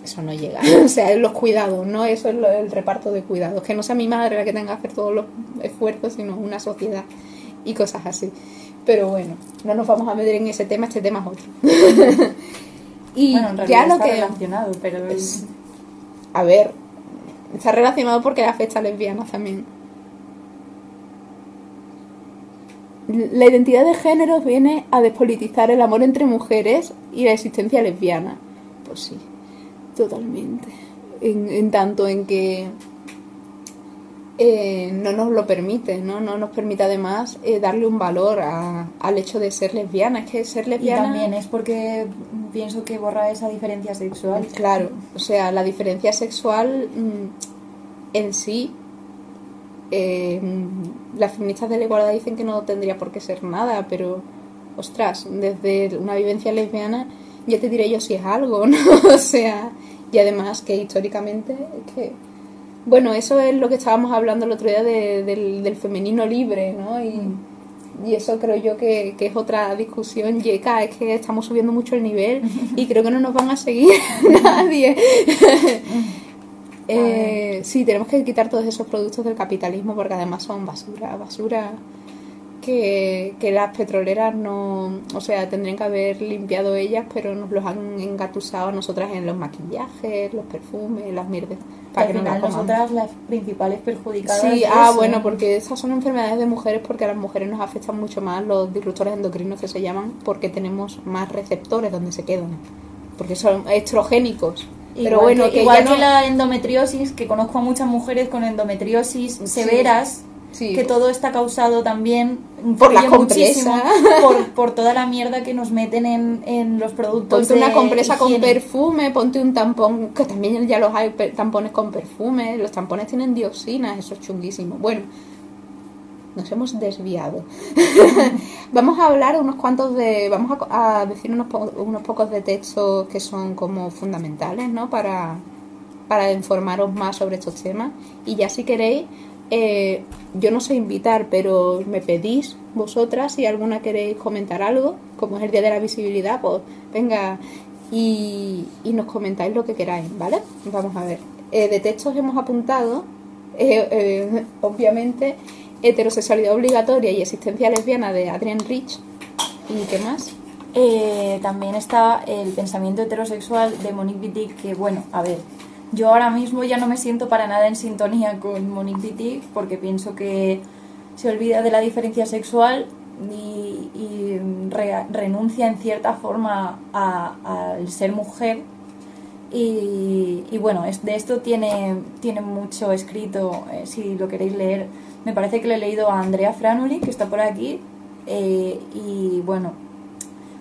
eso no llega. o sea, los cuidados, no eso es el reparto de cuidados. Que no sea mi madre la que tenga que hacer todos los esfuerzos, sino una sociedad y cosas así. Pero bueno, no nos vamos a meter en ese tema, este tema es otro. y bueno, en ya lo que. relacionado, pero. a ver, Está relacionado porque afecta a lesbianas también. La identidad de género viene a despolitizar el amor entre mujeres y la existencia lesbiana. Pues sí, totalmente. En, tanto en que eh, no nos lo permite, ¿no? No nos permite además eh, darle un valor al hecho de ser lesbiana. Es que ser lesbiana... Y también es porque pienso que borra esa diferencia sexual. Claro, o sea, la diferencia sexual mm, en sí, eh, las feministas de la igualdad dicen que no tendría por qué ser nada, pero ostras, desde una vivencia lesbiana ya te diré yo si es algo, ¿no? o sea, y además que históricamente que bueno, eso es lo que estábamos hablando el otro día del, del, femenino libre, ¿no? Y, y eso creo yo que, es otra discusión yeca, es que estamos subiendo mucho el nivel y creo que no nos van a seguir nadie. eh, sí, tenemos que quitar todos esos productos del capitalismo porque además son basura, basura que, que las petroleras no, o sea, tendrían que haber limpiado ellas, pero nos los han engatusado a nosotras en los maquillajes, los perfumes, las mierdas. No nosotras las principales perjudicadas. Sí, ah, bueno, porque esas son enfermedades de mujeres porque a las mujeres nos afectan mucho más los disruptores endocrinos que se llaman porque tenemos más receptores donde se quedan, porque son estrogénicos. Pero bueno, que, igual que la endometriosis, que conozco a muchas mujeres con endometriosis severas que todo está causado también por la compresa. por, por, toda la mierda que nos meten en, en los productos ponte una compresa con perfume ponte un tampón que también ya los hay tampones con perfume los tampones tienen dioxinas eso es chunguísimo. Bueno nos hemos desviado. Vamos a hablar unos cuantos de vamos a, a decir unos, unos pocos de textos que son como fundamentales no para para informaros más sobre estos temas. Y ya si queréis eh, yo no sé invitar, pero me pedís vosotras si alguna queréis comentar algo, como es el Día de la Visibilidad, pues venga y, nos comentáis lo que queráis, ¿vale? Vamos a ver. Eh, de textos hemos apuntado, eh, obviamente, heterosexualidad obligatoria y existencia lesbiana de Adrian Rich. ¿Y qué más? también está el pensamiento heterosexual de Monique Wittig, que bueno, a ver, yo ahora mismo ya no me siento para nada en sintonía con Monique Wittig porque pienso que se olvida de la diferencia sexual y, renuncia en cierta forma al ser mujer. Y, bueno, de esto tiene, tiene mucho escrito, eh, si lo queréis leer. Me parece que le he leído a Andrea Franuli, que está por aquí. Eh, y bueno,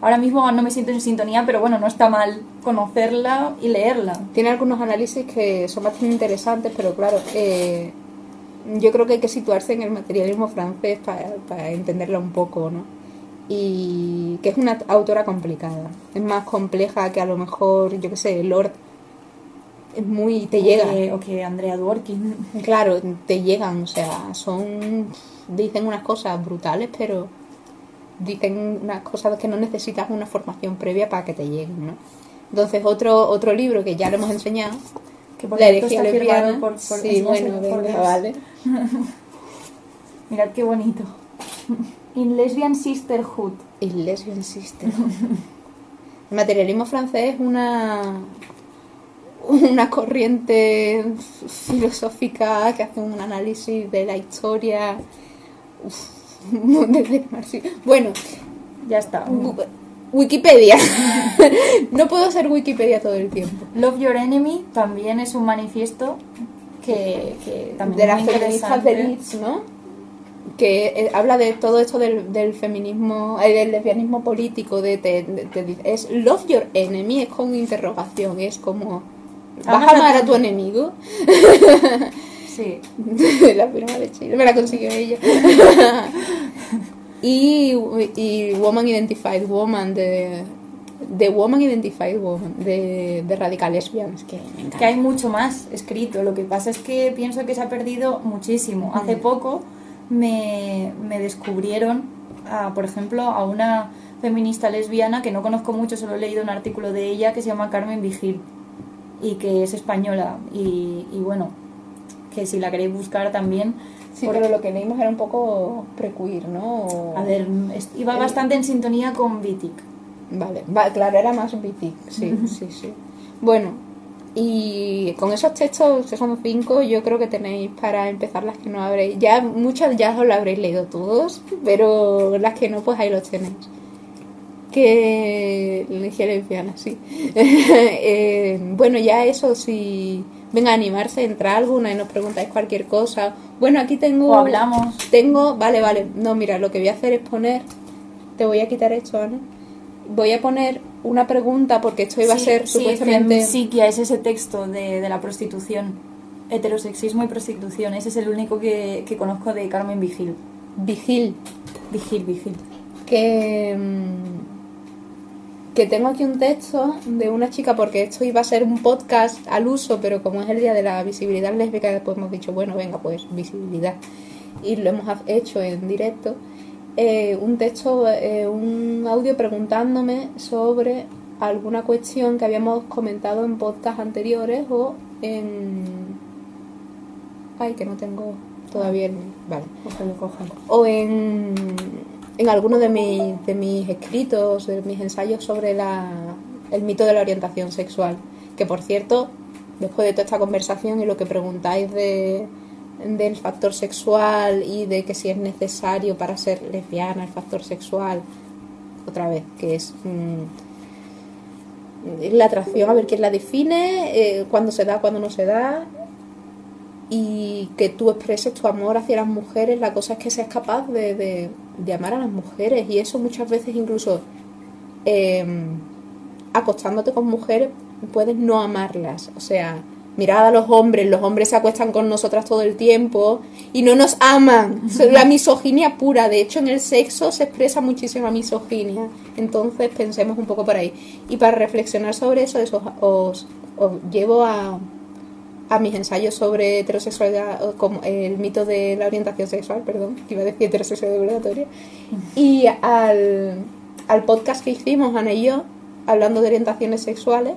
Ahora mismo no me siento en sintonía, pero bueno, no está mal conocerla y leerla. Tiene algunos análisis que son bastante interesantes, pero claro, eh, yo creo que hay que situarse en el materialismo francés para, entenderla un poco, ¿no? Y que es una autora complicada. Es más compleja que a lo mejor, yo qué sé, Lord. Es muy. te llega. o que Andrea Dworkin. Claro, te llegan, o sea, son. dicen unas cosas brutales, pero dicen unas cosas que no necesitas una formación previa para que te lleguen, ¿no? Entonces, otro, otro libro que ya lo hemos enseñado, que por La herejía lesbiana. Por, sí, bueno, vale. Mirad qué bonito. In Lesbian Sisterhood. In Lesbian Sisterhood. El materialismo francés es una una corriente filosófica que hace un análisis de la historia bueno, ya está. Wikipedia. no puedo ser Wikipedia todo el tiempo. Love Your Enemy también es un manifiesto que, también de las feministas de Leeds, ¿no? que eh, habla de todo esto del, del feminismo, eh, del lesbianismo político, de, te- de- te- es love your enemy, es con interrogación, es como ¿vas a amar a tu enemigo? Sí. la firma de Chile, me la consiguió ella. y, y Woman Identified Woman de, de Woman Identified Woman de, de Radical Lesbians, que me encanta. Que hay mucho más escrito. Lo que pasa es que pienso que se ha perdido muchísimo. Hace Mm. poco me, me descubrieron, a, por ejemplo, a una feminista lesbiana que no conozco mucho, solo he leído un artículo de ella que se llama Carmen Vigil y que es española. Y, y bueno, que si la queréis buscar también. Sí, porque- pero lo que leímos era un poco prequeer, ¿no? O- A ver, iba El- bastante en sintonía con Vitic. Vale, va, claro, era más BT, sí, sí, sí. Bueno, y con esos textos, que son cinco, yo creo que tenéis para empezar las que no habréis. Ya muchas ya os lo habréis leído todos, pero las que no, pues ahí los tenéis. Que Legia lesbiana, sí. Eh, bueno, ya eso, si venga a animarse, entra alguna y nos preguntáis cualquier cosa. Bueno, aquí tengo. O hablamos. Tengo, vale, vale. No, mira, lo que voy a hacer es poner. Te voy a quitar esto, Ana. Voy a poner una pregunta porque esto iba a Sí, ser sí, supuestamente. Femsiquia es ese texto de, de la prostitución. Heterosexismo y prostitución. Ese es el único que, que conozco de Carmen Vigil. Vigil. Vigil, Vigil. Que. Que tengo aquí un texto de una chica, porque esto iba a ser un podcast al uso, pero como es el día de la visibilidad lésbica, después hemos dicho, bueno, venga, pues visibilidad. Y lo hemos hecho en directo. eh, un texto, eh, un audio preguntándome sobre alguna cuestión que habíamos comentado en podcasts anteriores o en... Ay, que no tengo todavía el... Vale Cógelo, cógelo. o en, en alguno de, mis de mis escritos, de mis ensayos sobre la, el mito de la orientación sexual. Que por cierto, después de toda esta conversación y lo que preguntáis de, del factor sexual y de que si es necesario para ser lesbiana el factor sexual, otra vez, que es mm, la atracción, a ver quién la define, eh, cuándo se da, cuándo no se da, y que tú expreses tu amor hacia las mujeres, la cosa es que seas capaz de, de- de amar a las mujeres. Y eso muchas veces incluso eh, acostándote con mujeres puedes no amarlas, o sea, mirad a los hombres, los hombres se acuestan con nosotras todo el tiempo y no nos aman, la misoginia pura, de hecho en el sexo se expresa muchísima misoginia, entonces pensemos un poco por ahí. Y para reflexionar sobre eso, eso os, os llevo a a mis ensayos sobre heterosexualidad, como el mito de la orientación sexual, perdón, que iba a decir heterosexualidad obligatoria, y al, al podcast que hicimos, Ana y yo, hablando de orientaciones sexuales,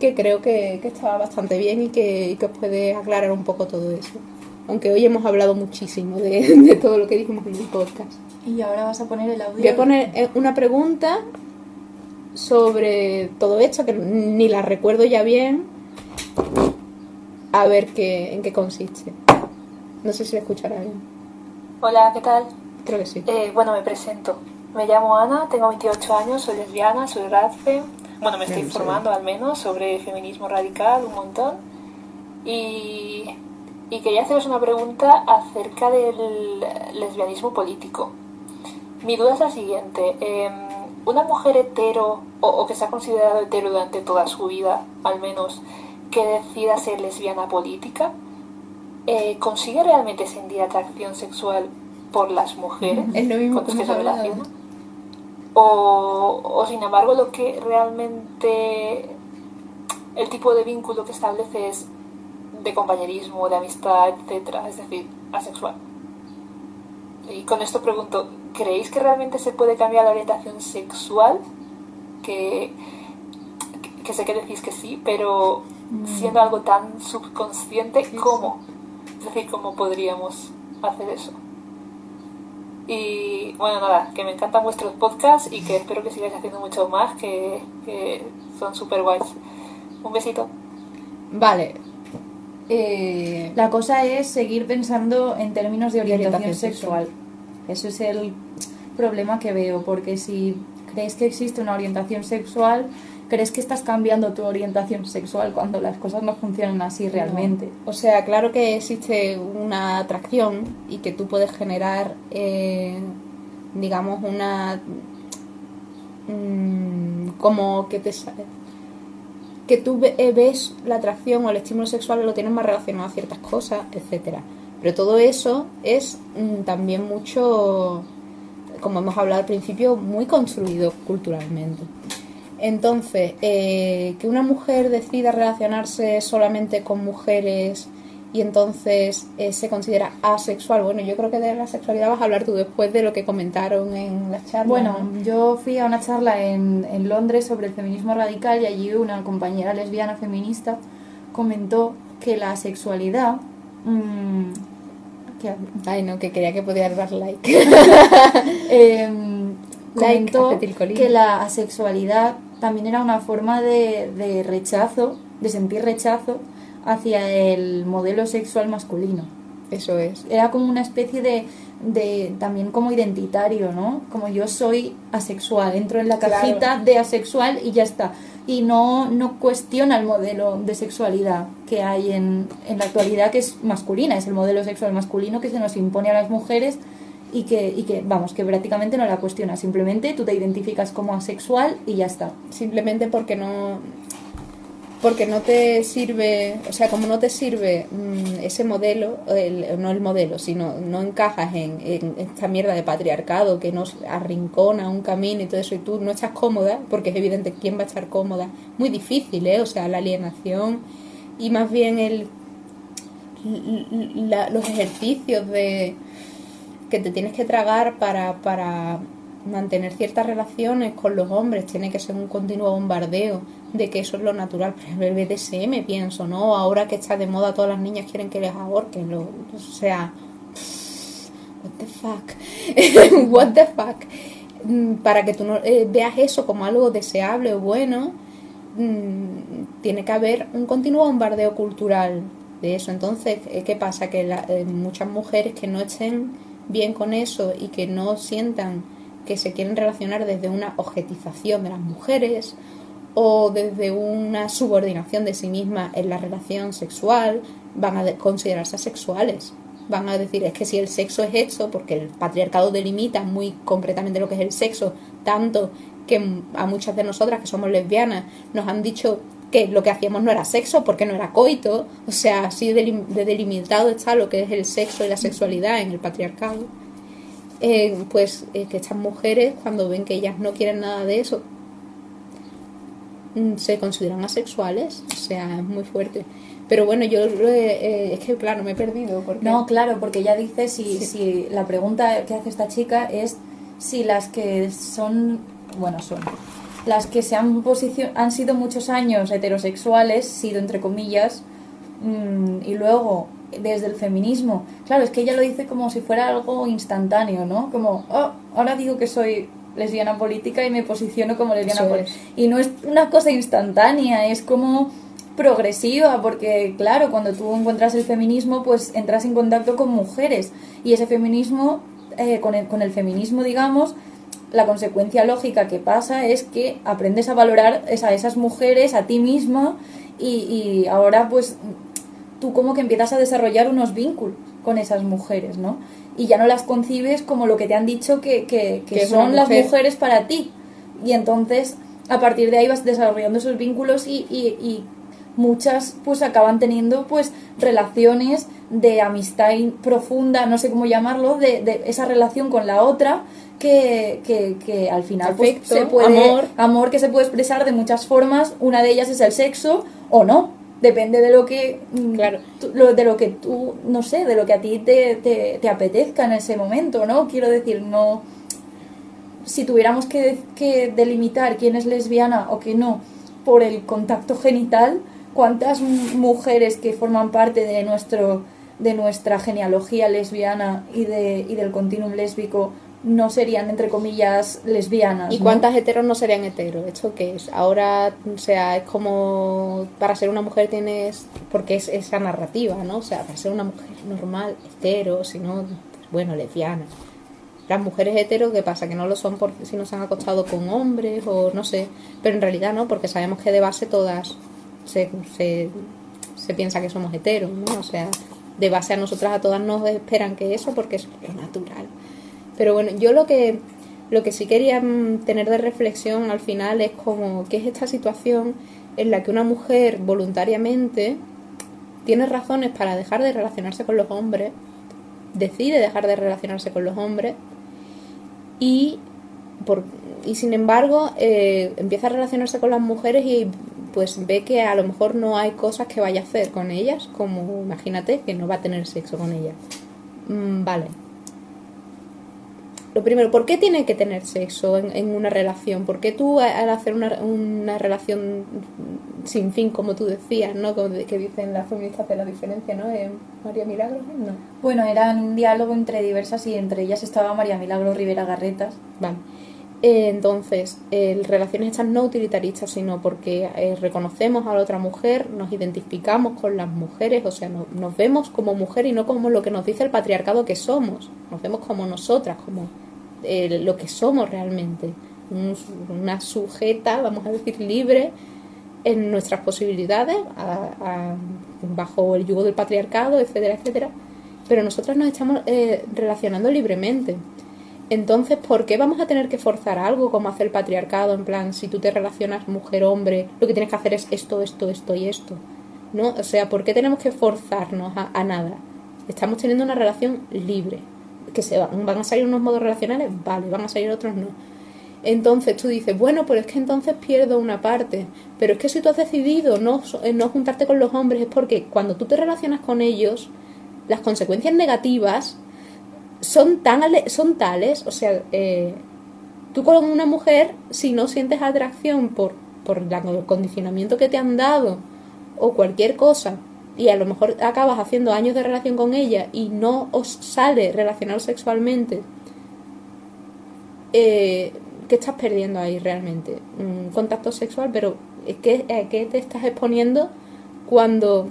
que creo que, que estaba bastante bien y que, y que os puede aclarar un poco todo eso. Aunque hoy hemos hablado muchísimo de, de todo lo que dijimos en el podcast. Y ahora vas a poner el audio. Voy a poner eh, una pregunta sobre todo esto, que ni la recuerdo ya bien. A ver qué, en qué consiste. No sé si la escuchará bien. Hola, ¿qué tal? Creo que sí. Eh, bueno, me presento. Me llamo Ana, tengo 28 años, soy lesbiana, soy radfe. Bueno, me estoy Bien, sí. informando al menos sobre feminismo radical un montón. Y, y quería haceros una pregunta acerca del lesbianismo político. Mi duda es la siguiente. em, una mujer hetero, o, o que se ha considerado hetero durante toda su vida, al menos, que decida ser lesbiana política, eh, ¿consigue realmente sentir atracción sexual por las mujeres Es lo mismo con que las que hemos se hablado. relaciona? O, o sin embargo lo que realmente el tipo de vínculo que establece es de compañerismo, de amistad, etcétera, es decir, asexual. Y con esto pregunto, ¿creéis que realmente se puede cambiar la orientación sexual? Que, que- que sé que decís que sí, pero siendo algo tan subconsciente, ¿cómo? Es decir, ¿cómo podríamos hacer eso? Y bueno, nada, que me encantan vuestros podcasts y que espero que sigáis haciendo mucho más, que, que son súper guays. Un besito. Vale. Eh, La cosa es seguir pensando en términos de orientación, orientación sexual. Eso es el problema que veo, porque si creéis que existe una orientación sexual, ¿crees que estás cambiando tu orientación sexual cuando las cosas no funcionan así realmente? O sea, claro que existe una atracción y que tú puedes generar, eh, digamos, una... mm, como que te que tú eh, ves la atracción o el estímulo sexual lo tienes más relacionado a ciertas cosas, etcétera. Pero todo eso es mm, también mucho, como hemos hablado al principio, muy construido culturalmente. Entonces, eh, que una mujer decida relacionarse solamente con mujeres y entonces eh, se considera asexual, bueno, yo creo que de la sexualidad vas a hablar tú después de lo que comentaron en la charla. Bueno, ¿no? yo fui a una charla en, en Londres sobre el feminismo radical y allí una compañera lesbiana feminista comentó que la sexualidad... mm, ¿qué hago? Ay, no, que quería que podías dar like. Like comentó acetilcolina. que la asexualidad también era una forma de, de rechazo, de sentir rechazo hacia el modelo sexual masculino. Eso es. Era como una especie de, de también como identitario, ¿no? Como yo soy asexual, entro en la Claro. cajita de asexual y ya está. Y no, no cuestiona el modelo de sexualidad que hay en, en la actualidad, que es masculina, es el modelo sexual masculino que se nos impone a las mujeres y que, y que vamos, que prácticamente no la cuestiona. Simplemente tú te identificas como asexual y ya está. Simplemente porque no porque no te sirve, o sea, como no te sirve mm, ese modelo, el- no el modelo, sino no encajas en, en esta mierda de patriarcado que nos arrincona un camino y todo eso, y tú no estás cómoda, porque es evidente quién va a estar cómoda, muy difícil, ¿eh? O sea, la alienación y más bien el la- los ejercicios de que te tienes que tragar para, para mantener ciertas relaciones con los hombres, tiene que ser un continuo bombardeo de que eso es lo natural. Por ejemplo, el BDSM, pienso, ¿no? Ahora que está de moda, todas las niñas quieren que les ahorquen. Lo, o sea, what the fuck, what the fuck. Mm, Para que tú no eh, veas eso como algo deseable o bueno, mm, tiene que haber un continuo bombardeo cultural de eso. Entonces, eh, ¿qué pasa? Que la- eh, muchas mujeres que no estén bien con eso y que no sientan que se quieren relacionar desde una objetización de las mujeres o desde una subordinación de sí misma en la relación sexual, van a de- considerarse asexuales. Van a decir, es que si el sexo es esto, porque el patriarcado delimita muy concretamente lo que es el sexo, tanto que a muchas de nosotras que somos lesbianas nos han dicho que lo que hacíamos no era sexo porque no era coito, o sea, así de delimitado está lo que es el sexo y la sexualidad en el patriarcado. Eh, pues eh, que estas mujeres cuando ven que ellas no quieren nada de eso mm, se consideran asexuales, o sea, es muy fuerte. Pero bueno, yo eh, es que claro, me he perdido porque No, claro, porque ella dice si, Sí. si la pregunta que hace esta chica es si las que son, bueno, son, las que se han, posicion- han sido muchos años heterosexuales, sido entre comillas, mm, y luego desde el feminismo, claro, es que ella lo dice como si fuera algo instantáneo, ¿no? Como, oh, ahora digo que soy lesbiana política y me posiciono como lesbiana política. Y no es una cosa instantánea, es como progresiva, porque claro, cuando tú encuentras el feminismo, pues entras en contacto con mujeres y ese feminismo, eh, con, el, con el feminismo, digamos, la consecuencia lógica que pasa es que aprendes a valorar es- a esas mujeres, a ti misma y, y ahora pues tú como que empiezas a desarrollar unos vínculos con esas mujeres, ¿no? Y ya no las concibes como lo que te han dicho que, que, que son las mujer. mujeres para ti. Y entonces, a partir de ahí vas desarrollando esos vínculos y, y, y muchas pues acaban teniendo pues relaciones de amistad profunda, no sé cómo llamarlo, de, de esa relación con la otra que, que, que al final pues, Afecto, se puede amor. amor que se puede expresar de muchas formas, una de ellas es el sexo o no, depende de lo que mm, Claro. tú- lo- de lo que tú, no sé, de lo que a ti te, te, te apetezca en ese momento, ¿no? Quiero decir, no si tuviéramos que, que delimitar quién es lesbiana o que no por el contacto genital, ¿cuántas mujeres que forman parte de nuestro de nuestra genealogía lesbiana y de y del continuum lésbico no serían entre comillas lesbianas? ¿Y no? cuántas heteros no serían heteros? ¿Esto qué es? Ahora, o sea, es como para ser una mujer tienes, porque es esa narrativa, ¿no? O sea, para ser una mujer normal, hetero, si no, pues, bueno, lesbiana. las mujeres heteros, ¿qué pasa? Que no lo son porque si no se han acostado con hombres o no sé, pero en realidad no, porque sabemos que de base todas se, se, se piensa que somos heteros, ¿no? O sea, de base a nosotras a todas nos esperan que eso porque es lo natural. Pero bueno, yo lo que lo que sí quería mm, tener de reflexión al final es como qué es esta situación en la que una mujer voluntariamente tiene razones para dejar de relacionarse con los hombres, decide dejar de relacionarse con los hombres y, por, y sin embargo eh, empieza a relacionarse con las mujeres y pues ve que a lo mejor no hay cosas que vaya a hacer con ellas, como imagínate que no va a tener sexo con ellas. Mm, vale, lo primero, ¿por qué tiene que tener sexo en, una relación? ¿Por qué tú al hacer una, una, relación sin fin, como tú decías, ¿no? que dicen las feministas de la diferencia, ¿no? Eh, María Milagro, ¿no? Bueno, era un diálogo entre diversas y entre ellas estaba María Milagro Rivera Garretas. Vale. Eh, entonces, eh, relaciones estas no utilitaristas, sino porque eh, reconocemos a la otra mujer, nos identificamos con las mujeres, o sea, nos vemos como mujer y no como lo que nos dice el patriarcado que somos, nos vemos como nosotras, como lo que somos realmente, una sujeta, vamos a decir, libre en nuestras posibilidades, bajo el yugo del patriarcado, etcétera, etcétera, pero nosotras nos estamos relacionando libremente. Entonces, ¿por qué vamos a tener que forzar algo como hace el patriarcado? En plan, si tú te relacionas mujer-hombre, lo que tienes que hacer es esto, esto, esto y esto. ¿No? O sea, ¿por qué tenemos que forzarnos a, nada? Estamos teniendo una relación libre. Que se van, van a salir unos modos relacionales, vale, van a salir otros no. Entonces tú dices, bueno, pues es que entonces pierdo una parte. Pero es que si tú has decidido no, no juntarte con los hombres es porque cuando tú te relacionas con ellos, las consecuencias negativas son, tan, son tales, o sea, eh, tú con una mujer, si no sientes atracción por, por el condicionamiento que te han dado o cualquier cosa, y a lo mejor acabas haciendo años de relación con ella y no os sale relacionar sexualmente, eh, ¿qué estás perdiendo ahí realmente? Un contacto sexual, pero ¿qué, ¿a qué te estás exponiendo cuando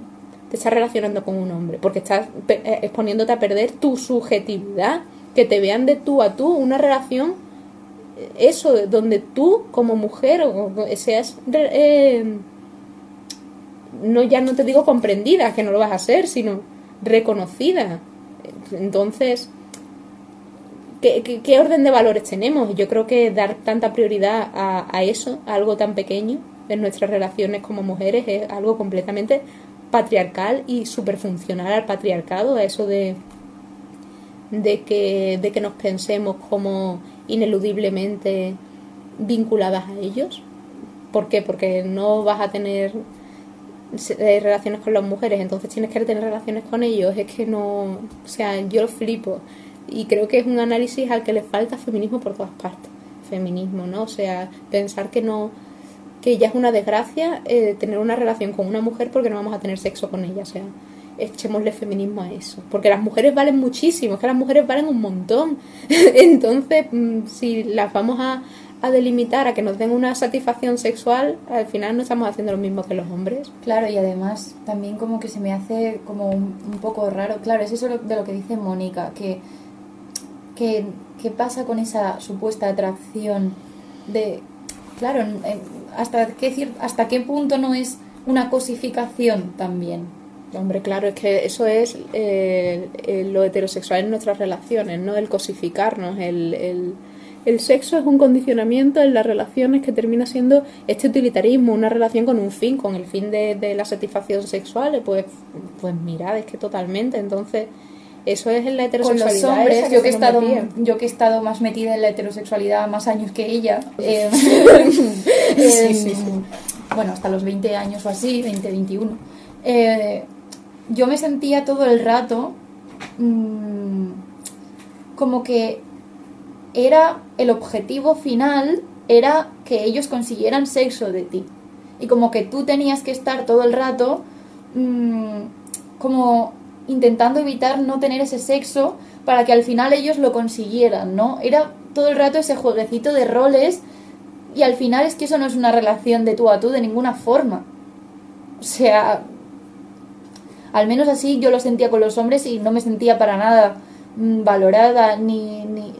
te estás relacionando con un hombre, porque estás eh, exponiéndote a perder tu subjetividad, que te vean de tú a tú, una relación, eh, eso, donde tú como mujer o seas, eh, no ya no te digo comprendida, que no lo vas a hacer, sino reconocida. Entonces, ¿qué, qué, orden de valores tenemos? Yo creo que dar tanta prioridad a, a eso, a algo tan pequeño en nuestras relaciones como mujeres, es algo completamente patriarcal y súper funcional al patriarcado, a eso de, de, que, de que nos pensemos como ineludiblemente vinculadas a ellos. ¿Por qué? Porque no vas a tener relaciones con las mujeres, entonces tienes que tener relaciones con ellos. Es que no, o sea, yo lo flipo. Y creo que es un análisis al que le falta feminismo por todas partes. Feminismo, ¿no? O sea, pensar que no que ya es una desgracia eh, tener una relación con una mujer porque no vamos a tener sexo con ella. O sea, echémosle feminismo a eso. Porque las mujeres valen muchísimo, es que las mujeres valen un montón. Entonces, mm, si las vamos a, delimitar a que nos den una satisfacción sexual, al final no estamos haciendo lo mismo que los hombres. Claro, y además también como que se me hace como un, poco raro. Claro, es eso de lo que dice Mónica, que, que, ¿qué pasa con esa supuesta atracción de... Claro, hasta qué, hasta qué punto no es una cosificación también. Hombre, claro, es que eso es eh, lo heterosexual en nuestras relaciones, ¿no? El cosificarnos, el, el, el, sexo es un condicionamiento en las relaciones que termina siendo este utilitarismo, una relación con un fin, con el fin de, de la satisfacción sexual, pues, pues mirad, es que totalmente, entonces eso es en la heterosexualidad. Con los hombres, yo que, he estado, yo que he estado más metida en la heterosexualidad más años que ella. Eh, eh, bueno, hasta los 20 años o así, 20, 21. Eh, yo me sentía todo el rato mmm, como que era el objetivo final era que ellos consiguieran sexo de ti. Y como que tú tenías que estar todo el rato mmm, como intentando evitar no tener ese sexo para que al final ellos lo consiguieran, ¿no? Era todo el rato ese jueguecito de roles y al final es que eso no es una relación de tú a tú de ninguna forma. O sea, al menos así yo lo sentía con los hombres y no me sentía para nada mm, valorada, ni, ni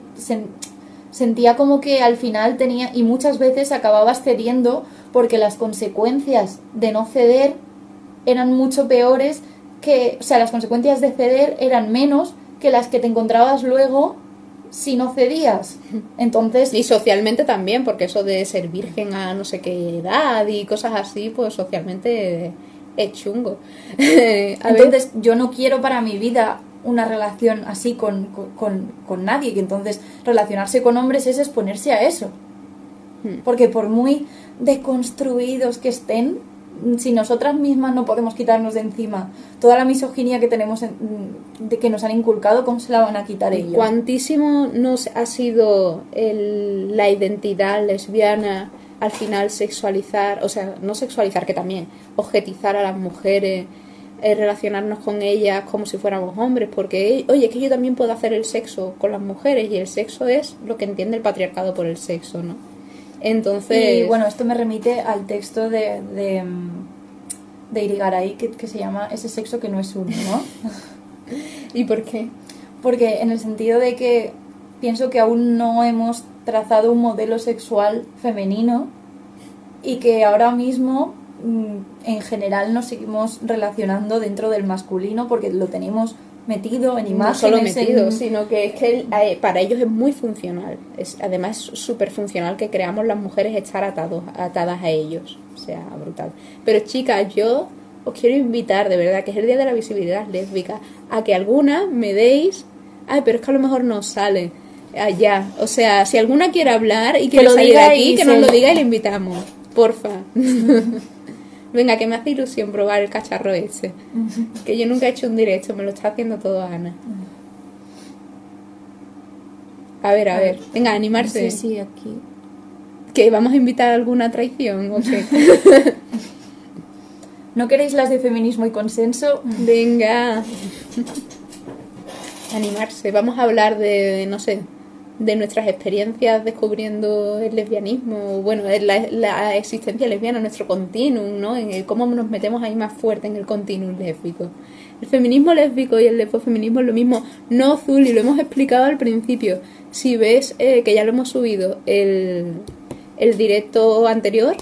sentía como que al final tenía, y muchas veces acababas cediendo porque las consecuencias de no ceder eran mucho peores que, o sea, las consecuencias de ceder eran menos que las que te encontrabas luego si no cedías. Entonces. Y socialmente también, porque eso de ser virgen a no sé qué edad y cosas así, pues socialmente es chungo. entonces, yo no quiero para mi vida una relación así con, con, con, nadie, que entonces relacionarse con hombres es exponerse a eso. Hmm. Porque por muy deconstruidos que estén, si nosotras mismas no podemos quitarnos de encima toda la misoginia que tenemos de que nos han inculcado, ¿cómo se la van a quitar ellos? ¿Cuántísimo nos ha sido la identidad lesbiana al final sexualizar, o sea, no sexualizar, que también, objetizar a las mujeres, eh, relacionarnos con ellas como si fuéramos hombres, porque, oye, que yo también puedo hacer el sexo con las mujeres y el sexo es lo que entiende el patriarcado por el sexo, ¿no? Entonces... Y bueno, esto me remite al texto de, de, de Irigaray que, que se llama Ese sexo que no es uno, ¿no? ¿Y por qué? Porque en el sentido de que pienso que aún no hemos trazado un modelo sexual femenino y que ahora mismo mm, en general nos seguimos relacionando dentro del masculino porque lo tenemos metido en imágenes. No solo metido, sino que es que eh, para ellos es muy funcional. Es, además es súper funcional que creamos las mujeres estar atados, atadas a ellos. O sea, brutal. Pero chicas, yo os quiero invitar, de verdad, que es el Día de la Visibilidad Lésbica, a que alguna me deis... Ay, pero es que a lo mejor no sale allá. O sea, si alguna quiere hablar y quiere salir de aquí, que nos lo diga y le invitamos. Porfa. Venga, que me hace ilusión probar el cacharro ese. Que yo nunca he hecho un directo, me lo está haciendo todo Ana. A ver, a, ver. Venga, animarse. Sí, sí, aquí. ¿Que vamos a invitar a alguna traición o qué? ¿No queréis las de feminismo y consenso? Venga. Animarse. Vamos a hablar de no sé, de nuestras experiencias descubriendo el lesbianismo, bueno, la, la existencia lesbiana, nuestro continuum, ¿no? En cómo nos metemos ahí más fuerte en el continuum lésbico. El feminismo lésbico y el lesbofeminismo es lo mismo, no azul, y lo hemos explicado al principio. Si ves eh, que ya lo hemos subido el, el directo anterior,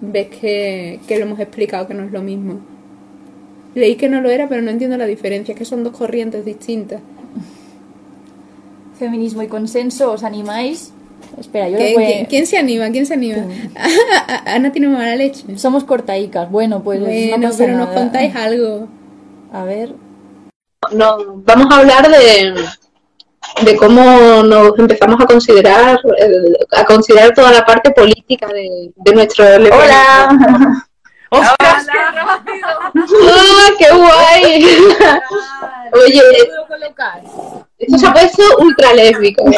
ves que, que lo hemos explicado que no es lo mismo. Leí que no lo era, pero no entiendo la diferencia, que son dos corrientes distintas feminismo y consenso, ¿os animáis? Espera, yo ¿Quién, se anima? ¿Quién se anima? Ana tiene mala leche. Somos cortaicas. Bueno, pues bueno, pero nos contáis algo. A ver. No, vamos a hablar de, de cómo nos empezamos a considerar a considerar toda la parte política de, de nuestro Hola. ¡Ostras! ¡Qué rápido! ¡Ah, qué guay! Oye, esto se ha puesto ultra lésbico.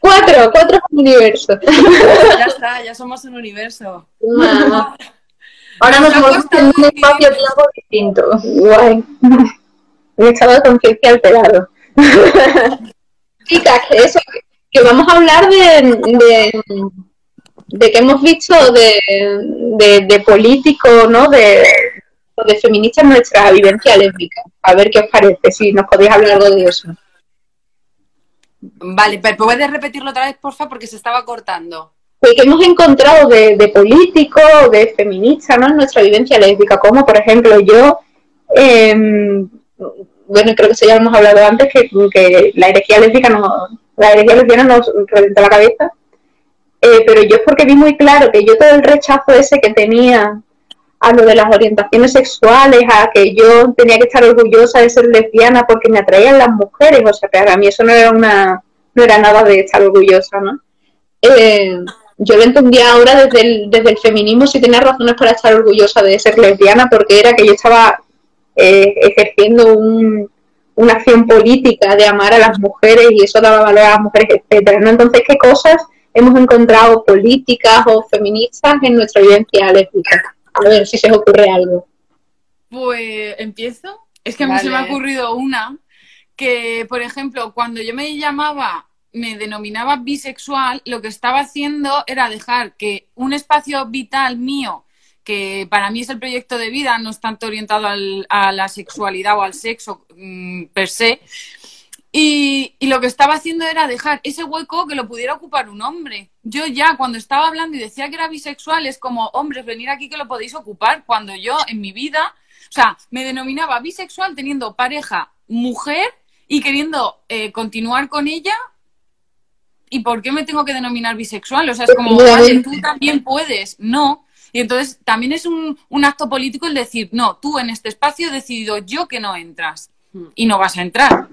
cuatro, cuatro es un universo. ya está, ya somos un universo. Ahora nos movemos en un espacio-tiempo distinto. Guay. Un estado de conciencia alterado. Chicas, que eso, que vamos a hablar de, de, de que hemos visto de, de, de político, ¿no? De, de feministas nuestra vivencia lésbica. A ver qué os parece, si nos podéis hablar algo de eso. Vale, pero ¿puedes repetirlo otra vez, porfa? Porque se estaba cortando. Pues que hemos encontrado de, de político, de feminista, ¿no? En nuestra vivencia lésbica, como por ejemplo yo, em, bueno, creo que eso ya hemos hablado antes, que, que la herejía lésbica no, la herejía lesbiana nos reventó la cabeza. Eh, pero yo es porque vi muy claro que yo todo el rechazo ese que tenía a lo de las orientaciones sexuales, a que yo tenía que estar orgullosa de ser lesbiana porque me atraían las mujeres, o sea, que para mí eso no era una, no era nada de estar orgullosa, ¿no? Eh, yo lo entendía ahora desde el, desde el feminismo si tenía razones para estar orgullosa de ser lesbiana, porque era que yo estaba eh, ejerciendo una acción política de amar a las mujeres y eso daba valor a las mujeres, etcétera. Entonces, ¿qué cosas hemos encontrado políticas o feministas en nuestra vivencia lésbica? A ver si se os ocurre algo. Pues empiezo. Es que a mí se me ha ocurrido una que, por ejemplo, cuando yo me llamaba, me denominaba bisexual, lo que estaba haciendo era dejar que un espacio vital mío que para mí es el proyecto de vida, no es tanto orientado a la sexualidad o al sexo mm, per se. Y, y, lo que estaba haciendo era dejar ese hueco que lo pudiera ocupar un hombre. Yo ya cuando estaba hablando y decía que era bisexual es como, hombres, venir aquí que lo podéis ocupar, cuando yo en mi vida, o sea, me denominaba bisexual teniendo pareja mujer y queriendo eh, continuar con ella. ¿Y por qué me tengo que denominar bisexual? O sea, es como, vale, tú también puedes. No, y entonces también es un, un, acto político el decir, no, tú en este espacio he decidido yo que no entras y no vas a entrar.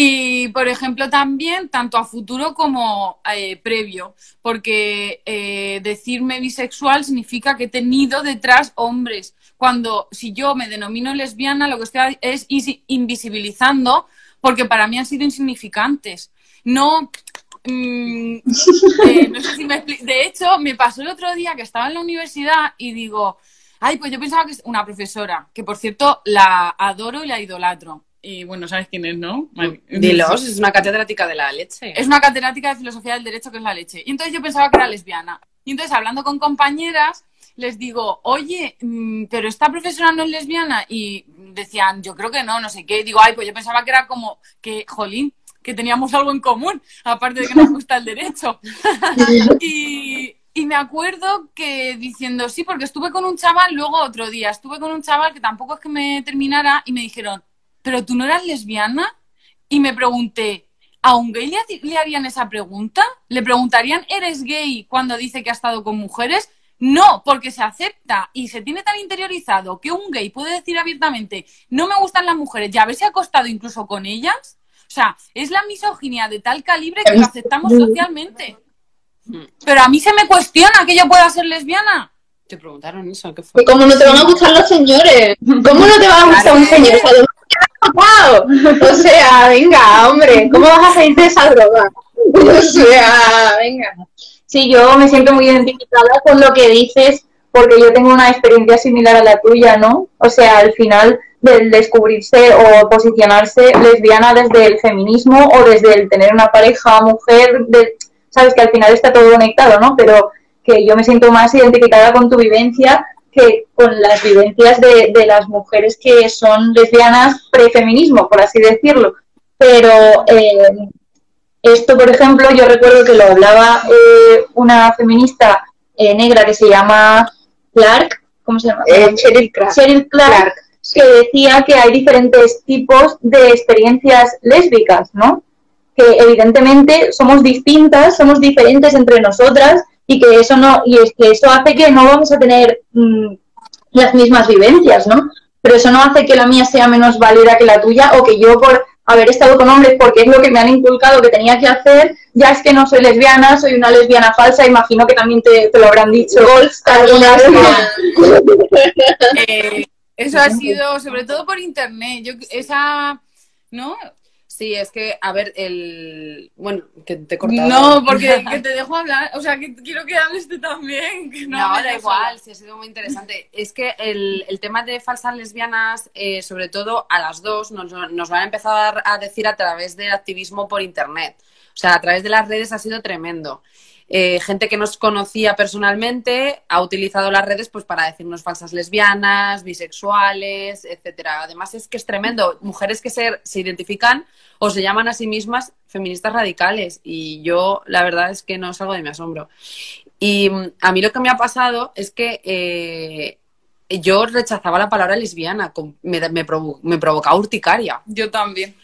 Y, por ejemplo, también tanto a futuro como eh, previo, porque eh, decirme bisexual significa que he tenido detrás hombres. Cuando, si yo me denomino lesbiana, lo que estoy es invisibilizando, porque para mí han sido insignificantes. No, Mm, eh, sé si me De hecho, me pasó el otro día que estaba en la universidad y digo, ay, pues yo pensaba que es una profesora, que por cierto la adoro y la idolatro. Y bueno, ¿sabes quién es, no? Dilos, es una catedrática de la leche. Es una catedrática de filosofía del derecho que es la leche. Y entonces yo pensaba que era lesbiana. Y entonces hablando con compañeras, les digo, oye, mm, pero esta profesora no es lesbiana. Y decían, yo creo que no, no sé qué. Y digo, ay, pues yo pensaba que era como que, jolín, que teníamos algo en común, aparte de que nos gusta el derecho. y, me acuerdo que diciendo, sí, porque estuve con un chaval, luego otro día, estuve con un chaval que tampoco es que me terminara y me dijeron, pero tú no eras lesbiana. Y me pregunté, ¿a un gay le, le harían esa pregunta? ¿Le preguntarían, ¿eres gay cuando dice que ha estado con mujeres? No, porque se acepta y se tiene tan interiorizado que un gay puede decir abiertamente, no me gustan las mujeres y haberse acostado incluso con ellas, o sea, es la misoginia de tal calibre que lo aceptamos socialmente. Pero a mí se me cuestiona que yo pueda ser lesbiana. Te preguntaron eso, ¿qué fue? ¿Cómo no te van a gustar los señores? ¿Cómo no te va a gustar un señor? O sea, venga, hombre, ¿cómo vas a salir de esa droga? O sea, venga. Sí, yo me siento muy identificada con lo que dices, porque yo tengo una experiencia similar a la tuya, ¿no? O sea, al final del descubrirse o posicionarse lesbiana desde el feminismo o desde el tener una pareja mujer, de, sabes que al final está todo conectado, ¿no? Pero que yo me siento más identificada con tu vivencia que con las vivencias de, de las mujeres que son lesbianas prefeminismo, por así decirlo. Pero eh, esto, por ejemplo, yo recuerdo que lo hablaba eh, una feminista eh, negra que se llama Clark, ¿cómo se llama? Cheryl Clark. Cheryl Clark que decía que hay diferentes tipos de experiencias lésbicas, ¿no? Que evidentemente somos distintas, somos diferentes entre nosotras y que eso no y es que eso hace que no vamos a tener mm, las mismas vivencias, ¿no? Pero eso no hace que la mía sea menos válida que la tuya o que yo por haber estado con hombres porque es lo que me han inculcado que tenía que hacer, ya es que no soy lesbiana, soy una lesbiana falsa, imagino que también te, lo habrán dicho. Eh, eso ha sido, sobre todo por internet. Yo, esa, ¿no? Sí, es que, a ver, el. Bueno, que te he cortado. No, porque que te dejo hablar. O sea, que quiero que hables tú también. Que no, no da igual, sí, ha sido muy interesante. Es que el, el tema de falsas lesbianas, eh, sobre todo a las dos, nos, nos van a empezar a decir a través del activismo por internet. O sea, a través de las redes ha sido tremendo. Eh, gente que nos conocía personalmente ha utilizado las redes pues para decirnos falsas lesbianas, bisexuales, etcétera. Además es que es tremendo, mujeres que se, se identifican o se llaman a sí mismas feministas radicales y yo la verdad es que no salgo de mi asombro. Y mm, a mí lo que me ha pasado es que eh, yo rechazaba la palabra lesbiana, me, me, me provocaba urticaria. Yo también.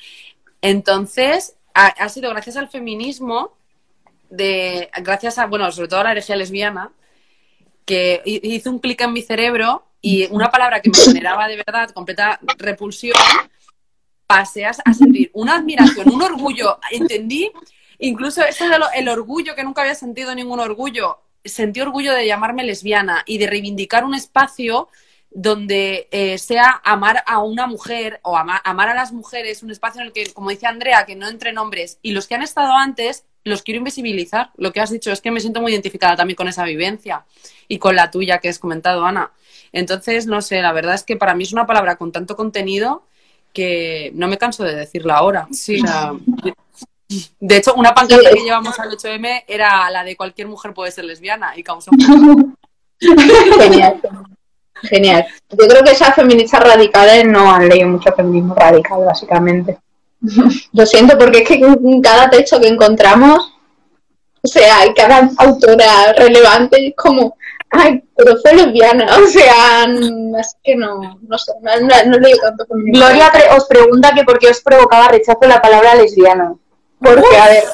Entonces, ha sido gracias al feminismo de, gracias a, bueno, sobre todo a la herejía lesbiana, que hizo un clic en mi cerebro y una palabra que me generaba de verdad completa repulsión, pasé a, sentir una admiración, un orgullo, entendí, incluso ese el, el orgullo que nunca había sentido ningún orgullo, sentí orgullo de llamarme lesbiana y de reivindicar un espacio donde eh, sea amar a una mujer o amar a las mujeres, un espacio en el que, como dice Andrea, que no entren hombres. Y los que han estado antes los quiero invisibilizar. Lo que has dicho es que me siento muy identificada también con esa vivencia y con la tuya que has comentado, Ana. Entonces, no sé, la verdad es que para mí es una palabra con tanto contenido que no me canso de decirla ahora. Sí. de hecho, una pancarta que llevamos al 8M era la de cualquier mujer puede ser lesbiana y causó Genial. Genial. Yo creo que esas feministas radicales no han leído mucho feminismo radical, básicamente. Lo siento, porque es que en cada texto que encontramos, o sea, cada autora relevante es como, ay, pero fue lesbiana, o sea, es que no, no sé, no, no, no leo tanto feminismo. Gloria pre- os pregunta que por qué os provocaba rechazo la palabra lesbiana. Porque, a ver,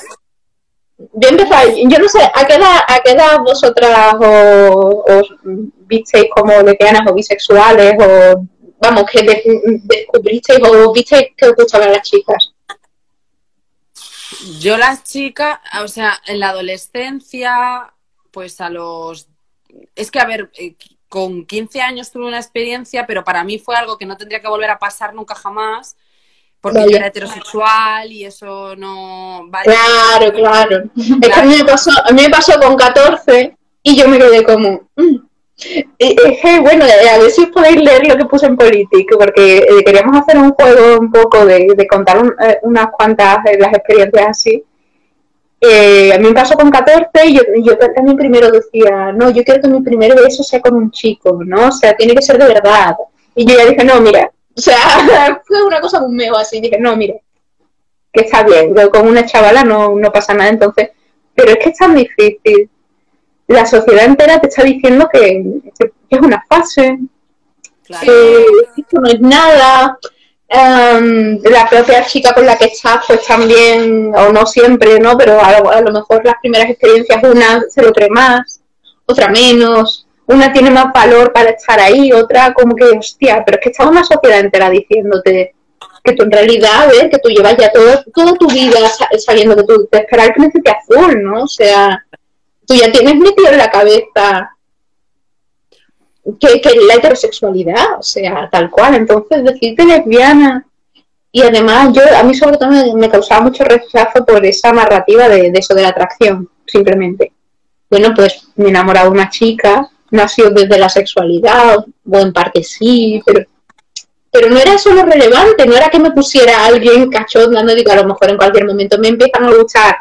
yo empecé, yo no sé, ¿a qué edad, a qué edad vosotras os, os visteis como lesbianas o bisexuales o, vamos, que de- descubristeis o visteis que os gustaban las chicas? Yo las chicas, o sea, en la adolescencia, pues a los... Es que, a ver, eh, con 15 años tuve una experiencia, pero para mí fue algo que no tendría que volver a pasar nunca jamás, porque yo era heterosexual y eso no... Vale. Claro, claro. Es que a mí me pasó, a mí me pasó con 14 y yo me quedé como... mm. Es que, bueno, a ver si podéis leer lo que puse en Politic, porque eh, queríamos hacer un juego un poco de, de contar un- eh, unas cuantas de las experiencias así. Eh, a mí me pasó con 14 y yo, yo también primero decía, no, yo quiero que mi primer beso sea con un chico, ¿no? O sea, tiene que ser de verdad. Y yo ya dije, no, mira, o sea, fue una cosa muy meo así, dije, no, mira, que está bien, con una chavala no, no pasa nada, entonces, pero es que es tan difícil. La sociedad entera te está diciendo que, que es una fase, Claro. que esto no es nada. Em, la propia chica con la que estás, pues también, o no siempre, ¿no? Pero a, lo- a lo mejor las primeras experiencias, una se lo cree más, otra menos, una tiene más valor para estar ahí, otra como que, hostia, pero es que está una sociedad entera diciéndote que tú en realidad, a ver, que tú llevas ya todo, toda tu vida sa- sabiendo que tú te esperas el príncipe azul, ¿no? O sea, tú ya tienes metido en la cabeza que, la heterosexualidad, o sea, tal cual. Entonces, decirte lesbiana. Y además, yo, a mí sobre todo me, causaba mucho rechazo por esa narrativa de, eso de la atracción, simplemente. Bueno, pues me he enamorado de una chica, sido desde la sexualidad, o en parte sí, pero, pero no era eso lo relevante, no era que me pusiera alguien cachonda, digo, a lo mejor en cualquier momento me empiezan a gustar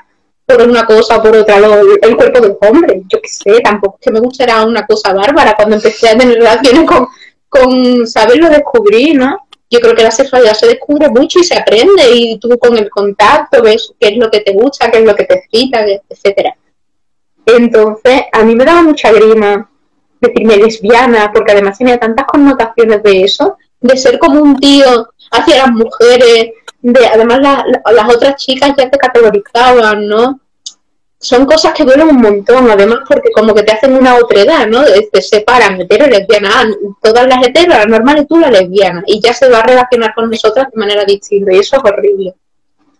por una cosa o por otra lo- el cuerpo de un hombre, yo qué sé, tampoco es que me gustara una cosa bárbara cuando empecé a tener relaciones con, con saber lo descubrí, ¿no? Yo creo que la sexualidad se descubre mucho y se aprende y tú con el contacto ves qué es lo que te gusta, qué es lo que te excita, etcétera. Entonces, a mí me daba mucha grima decirme lesbiana, porque además tenía tantas connotaciones de eso, de ser como un tío hacia las mujeres, de además la- la- las otras chicas ya te categorizaban, ¿no? Son cosas que duelen un montón, además porque como que te hacen una otredad, ¿no? Te separan, hetero lesbiana, ah, todas las heteros, las normales, tú la lesbiana, y ya se va a relacionar con nosotras de manera distinta, y eso es horrible.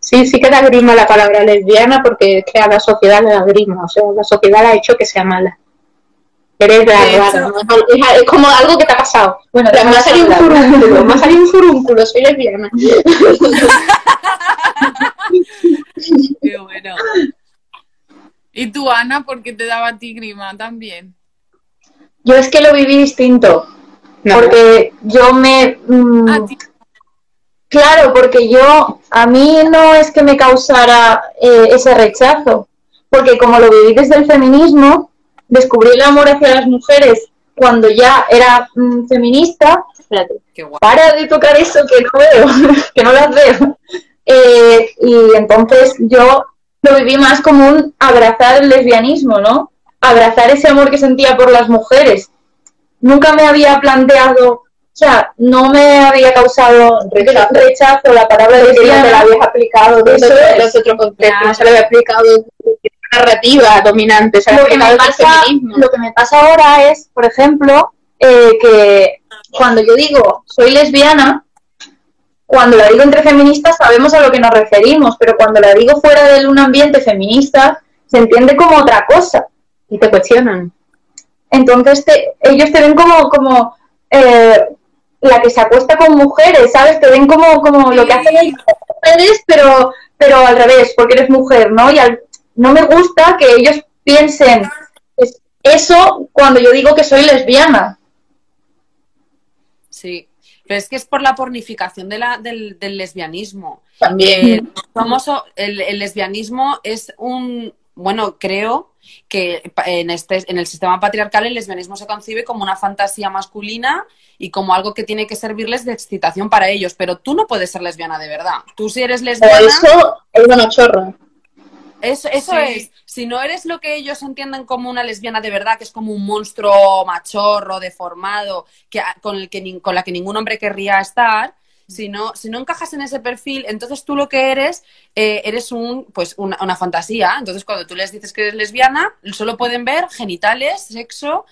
Sí, sí que da grima la palabra lesbiana porque es que a la sociedad le da grima, o sea, la sociedad la ha hecho que sea mala. Eres ¿no? es, como algo que te ha pasado. Bueno, me ha salido un furúnculo, me ha salido un furúnculo, soy lesbiana. Qué bueno. ¿Y tú, Ana, por qué te daba a ti grima también? Yo es que lo viví distinto, No, porque yo me... mm. Claro, porque yo, a mí no es que me causara eh, ese rechazo, porque como lo viví desde el feminismo, descubrí el amor hacia las mujeres cuando ya era mm, feminista. Espérate, Qué guay. para de tocar eso que no veo, que no las veo. Eh, y entonces yo lo viví más como un abrazar el lesbianismo, ¿no? Abrazar ese amor que sentía por las mujeres. Nunca me había planteado, o sea, no me había causado Rechazo. rechazo, la palabra no te la lesbiana. habías aplicado Eso otro, es. otro contexto, no se le había aplicado narrativa dominante, lo que, me pasa, lo que me pasa ahora es, por ejemplo, eh, que cuando yo digo soy lesbiana, cuando la digo entre feministas sabemos a lo que nos referimos, pero cuando la digo fuera de un ambiente feminista se entiende como otra cosa. Y te cuestionan. Entonces te- ellos te ven como, como eh, la que se acuesta con mujeres, ¿sabes? Te ven como, como lo que hacen ellos pero, pero al revés, porque eres mujer, ¿no? Y al- no me gusta que ellos piensen es- eso cuando yo digo que soy lesbiana. Sí. Pero es que es por la pornificación de la, del, del lesbianismo. También. Eh, somos, el, el lesbianismo es un, bueno, creo que en, este, en el sistema patriarcal el lesbianismo se concibe como una fantasía masculina y como algo que tiene que servirles de excitación para ellos, pero tú no puedes ser lesbiana de verdad. Tú si eres lesbiana... eso es una chorra. Eso, eso es. Si no eres lo que ellos entienden como una lesbiana de verdad, que es como un monstruo machorro, deformado, que, con, el que, con la que ningún hombre querría estar, si no, si no encajas en ese perfil, entonces tú lo que eres, eh, eres un, pues una, una, fantasía. Entonces, cuando tú les dices que eres lesbiana, solo pueden ver genitales, sexo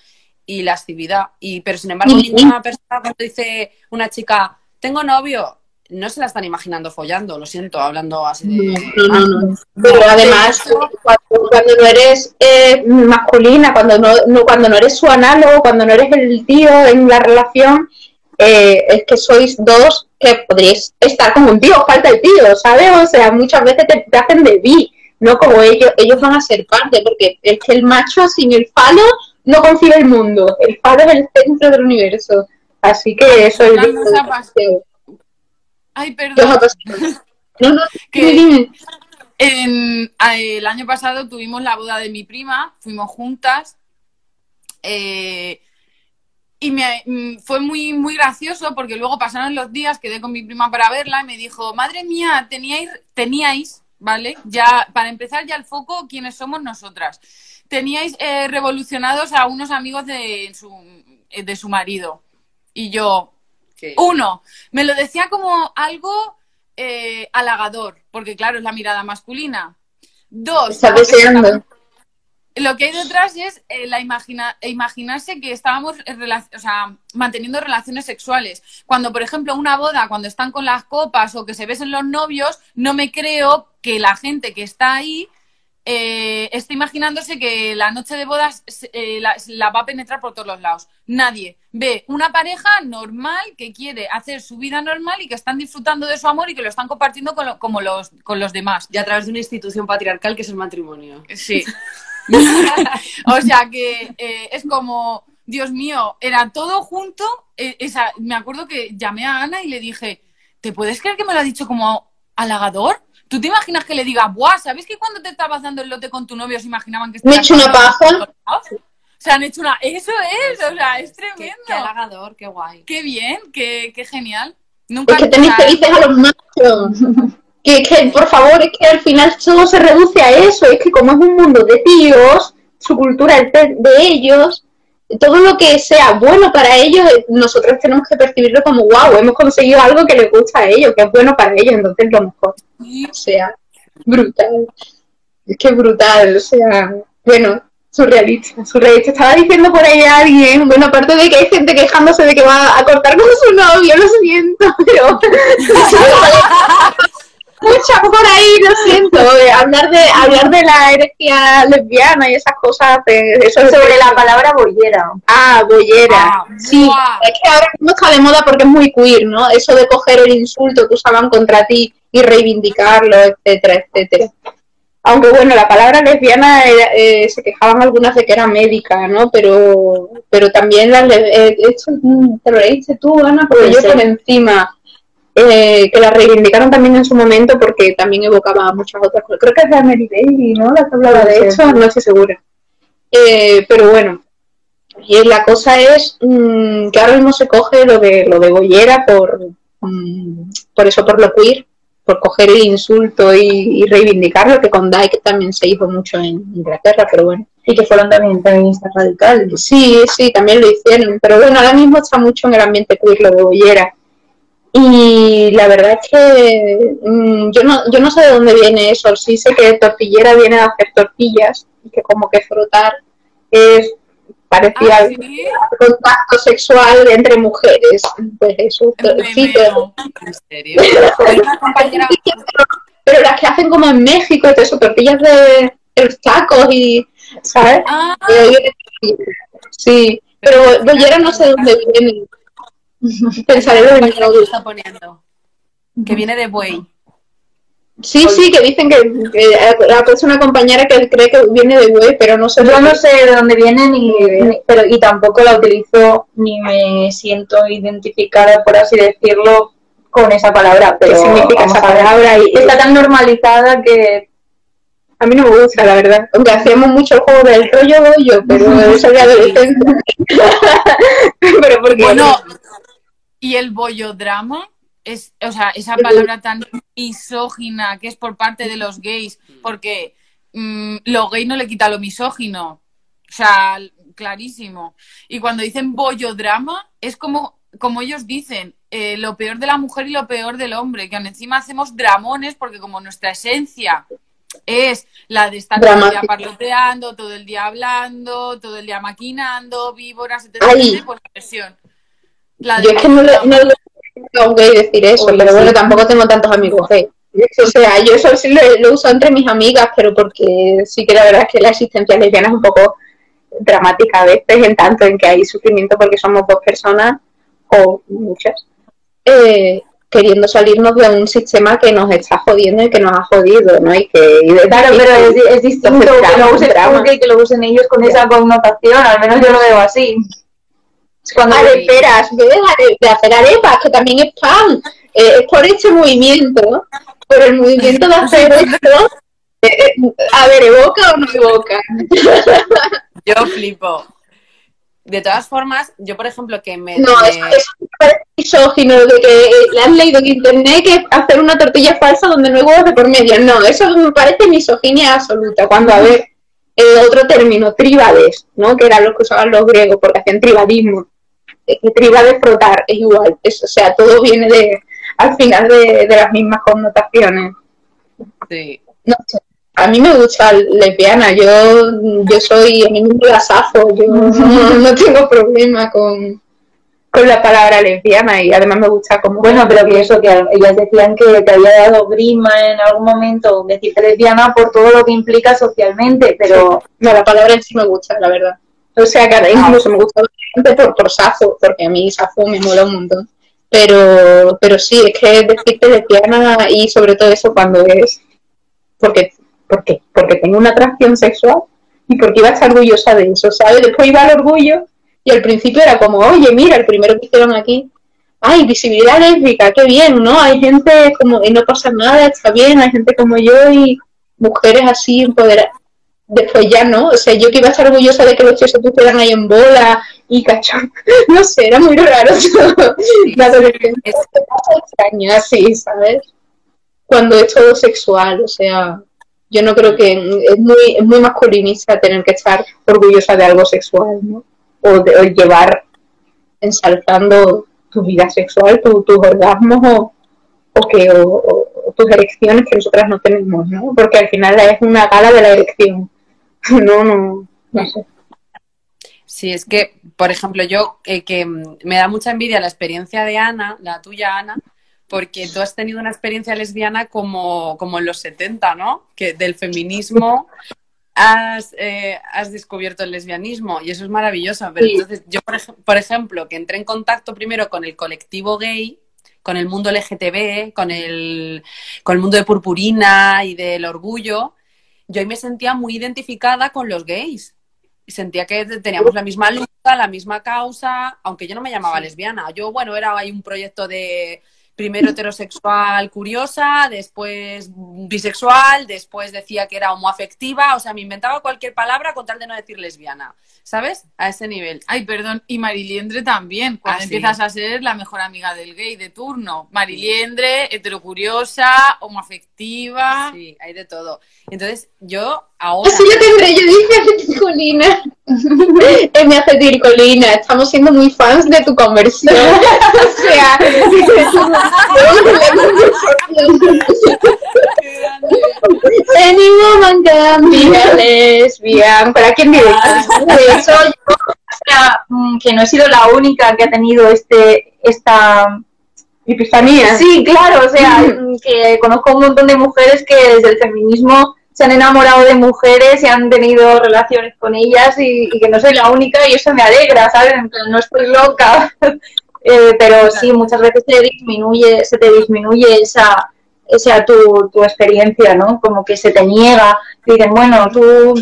y lascividad. Y, pero sin embargo, ninguna persona cuando dice una chica, tengo novio, no se la están imaginando follando, lo siento, hablando así de... No, no, no. Pero además, cuando, no eres eh, masculina, cuando no, cuando no eres su análogo, cuando no eres el tío en la relación, eh, es que sois dos que podríais estar como un tío, falta el tío, ¿sabes? O sea, muchas veces te, hacen de bi, no como ellos, ellos van a ser parte, porque es que el macho sin el falo no concibe el mundo, el falo es el centro del universo. Así que eso es... Ay, perdón. No, no, que En, el año pasado tuvimos la boda de mi prima, fuimos juntas. Eh, y me, mm, fue muy, muy gracioso porque luego pasaron los días, quedé con mi prima para verla y me dijo, madre mía, teníais, teníais, ¿vale? Ya, para empezar ya el foco, ¿quiénes somos nosotras? Teníais eh, revolucionados a unos amigos de su, de su marido. Y yo, uno, me lo decía como algo eh, halagador, porque claro, es la mirada masculina. Dos, lo que hay detrás es eh, la imagina imaginarse que estábamos o sea, manteniendo relaciones sexuales. Cuando, por ejemplo, una boda, cuando están con las copas o que se besen los novios, no me creo que la gente que está ahí eh, está imaginándose que la noche de bodas eh, la, va a penetrar por todos los lados. Nadie ve una pareja normal que quiere hacer su vida normal y que están disfrutando de su amor y que lo están compartiendo con, como los, con los demás. Y a través de una institución patriarcal que es el matrimonio. Sí. o sea que eh, es como, Dios mío, era todo junto. esa, me acuerdo que llamé a Ana y le dije, ¿te puedes creer que me lo ha dicho como halagador? ¿Tú te imaginas que le diga, buah, ¿sabes que cuando te estabas dando el lote con tu novio se imaginaban que... Me he hecho una paja. Se han hecho una... Eso es, o sea, es tremendo. Qué, halagador, qué guay. Qué bien, qué, qué genial. Nunca es que tenéis felices a los machos. que, que, por favor, es que al final todo se reduce a eso. Es que como es un mundo de tíos, su cultura es de ellos, todo lo que sea bueno para ellos, eh, nosotros tenemos que percibirlo como, wow, hemos conseguido algo que les gusta a ellos, que es bueno para ellos, entonces lo mejor. O sea, brutal. Es que brutal, o sea, bueno, surrealista, surrealista. Estaba diciendo por ahí a alguien, bueno, aparte de que hay gente quejándose de que va a cortar con su novio, lo siento, pero... mucha por ahí, lo siento, hablar de hablar de la herejía lesbiana y esas cosas, eso sobre la palabra bollera. Ah, bollera. Ah, sí, es que ahora no está de moda porque es muy queer, ¿no? Eso de coger el insulto que usaban contra ti y reivindicarlo, etcétera, etcétera. Aunque bueno, la palabra lesbiana eh, se quejaban algunas de que era médica, ¿no? Pero pero también la, eh, esto, mm, te lo leíste tú, Ana, porque yo por encima eh, que la reivindicaron también en su momento porque también evocaba muchas otras cosas. Creo que es de Mary Daly, ¿no? La que hablaba de eso, no estoy segura. Eh, pero bueno, y la cosa es mm, que ahora mismo se coge lo de lo de Bollera por, mm, por eso, por lo queer, por coger el insulto y, reivindicarlo, que con Dyke también se hizo mucho en Inglaterra, pero bueno. Y que fueron también feministas radicales. Sí, sí, también lo hicieron, pero bueno, ahora mismo está mucho en el ambiente queer lo de Bollera. Y la verdad es que mm, yo, no, yo no sé de dónde viene eso. Sí sé que tortillera viene de hacer tortillas y que como que frotar es parecía ¿Ah, contacto sexual entre mujeres. Pues eso, sí, pero, pero, las que hacen como en México, eso, tortillas de, los tacos y, ¿sabes? Ah. Sí, pero yo no sé de dónde viene. Pensaré lo que está poniendo. Que viene de buey. Sí, sí, que dicen que, la es una compañera que cree que viene de buey, pero no sé. Yo no sé de dónde viene ni, pero y tampoco la utilizo ni me siento identificada, por así decirlo, con esa palabra. Pero ¿Qué significa esa palabra? Y está tan normalizada que A mí no me gusta, la verdad. Aunque hacíamos mucho el juego del rollo bollo, pero eso de adolescente. pero porque... Bueno, y el bollodrama es, o sea, esa palabra tan misógina que es por parte de los gays, porque mm, lo gay no le quita lo misógino. O sea, clarísimo. Y cuando dicen bollodrama, es como, como ellos dicen, eh, lo peor de la mujer y lo peor del hombre, que encima hacemos dramones porque como nuestra esencia es la de estar todo el día parloteando, todo el día hablando, todo el día maquinando, víboras, etcétera, pues la versión. La Yo es que no le, no le a un gay decir eso, Oye, pero sí. bueno, tampoco tengo tantos amigos gay. O sea, yo eso sí lo, lo uso entre mis amigas, pero porque sí que la verdad es que la existencia lesbiana es un poco dramática a veces, en tanto en que hay sufrimiento porque somos dos personas, o muchas, eh, queriendo salirnos de un sistema que nos está jodiendo y que nos ha jodido, ¿no? Y que... y de- Claro, y pero es, es distinto lo que lo usen ellos con esa connotación, al menos yo lo veo así. Cuando areperas, a dejar de- de hacer arepas, que también es pan. Eh, es por este movimiento, por el movimiento de hacer esto. eh, eh, a ver, ¿evoca o no evoca? Yo flipo. De todas formas, yo, por ejemplo, que me... No, eso, eso me parece misógino, de que eh, le has leído en internet que hacer una tortilla falsa donde no hay huevos de por medio. No, eso me parece misoginia absoluta. Cuando, a ver, eh, otro término, tribales, ¿no? Que eran los que usaban los griegos porque hacían tribalismo. Eh, que tribal es frotar, es igual. Es- o sea, todo viene de, al final de, de las mismas connotaciones. sí. No sé. A mí me gusta lesbiana, yo, yo soy, a mí me mola Safo, yo no, no tengo problema con, con la palabra lesbiana y además me gusta como... Bueno, pero que eso, que ellas decían que te había dado grima en algún momento decirte lesbiana por todo lo que implica socialmente, pero No, la palabra en sí me gusta, la verdad. O sea, que ahora incluso me gusta por, por Safo, porque a mí Safo me mola un montón. Pero, pero sí, es que decirte lesbiana y sobre todo eso cuando es... Porque, ¿Por qué? Porque tengo una atracción sexual y porque iba a estar orgullosa de eso, ¿sabes? Después iba al orgullo y al principio era como, oye, mira, el primero que hicieron aquí, ay, visibilidad lésbica, qué bien, ¿no? Hay gente como, y no pasa nada, está bien, hay gente como yo y mujeres así empoderadas. Después ya no, o sea, yo que iba a estar orgullosa de que los chicos se pusieran ahí en bola y cachón, no sé, era muy raro todo. La adolescencia extraña, así, ¿sabes? Cuando es todo sexual, o sea, yo no creo que es muy, es muy masculinista tener que estar orgullosa de algo sexual, ¿no? O, de, o llevar ensalzando tu vida sexual, tu- tus orgasmos o, o que o, o- o tus erecciones que nosotras no tenemos, ¿no? Porque al final es una gala de la erección. No, no, no sé. Sí, es que, por ejemplo, yo eh, que mm, me da mucha envidia la experiencia de Ana, la tuya, Ana, porque tú has tenido una experiencia lesbiana como, como en los 70, ¿no? Que del feminismo has, eh, has descubierto el lesbianismo y eso es maravilloso. Pero Sí. entonces, yo, por, ej- por ejemplo, que entré en contacto primero con el colectivo gay, con el mundo LGTB, con el, con el mundo de purpurina y del orgullo, yo ahí me sentía muy identificada con los gays. Y sentía que teníamos la misma lucha, la misma causa, aunque yo no me llamaba lesbiana. Yo, bueno, era ahí un proyecto de primero heterosexual curiosa, después bisexual, después decía que era homoafectiva, o sea, me inventaba cualquier palabra con tal de no decir lesbiana, ¿sabes? A ese nivel. Ay, perdón, y Mariliendre también, cuando Ah, sí. empiezas a ser la mejor amiga del gay de turno. Mariliendre, heterocuriosa, homoafectiva. Sí, hay de todo. Entonces, yo ahora... Así yo tendré, yo dije acetilcolina. Él me hace tircolina. Estamos siendo muy fans de tu conversión. o sea, Qué grande. Any woman can be a lesbian. ¿Para quién dice? de hecho yo, o sea, mm, que no he sido la única que ha tenido este esta Epifanía. Sí, claro, o sea, mm, que conozco un montón de mujeres que desde el feminismo se han enamorado de mujeres y han tenido relaciones con ellas y, y que no soy la única y eso me alegra, ¿sabes? En plan, no estoy loca. Eh, pero sí, muchas veces te disminuye, se te disminuye esa, esa tu, tu experiencia, ¿no? Como que se te niega. Dicen, bueno, tú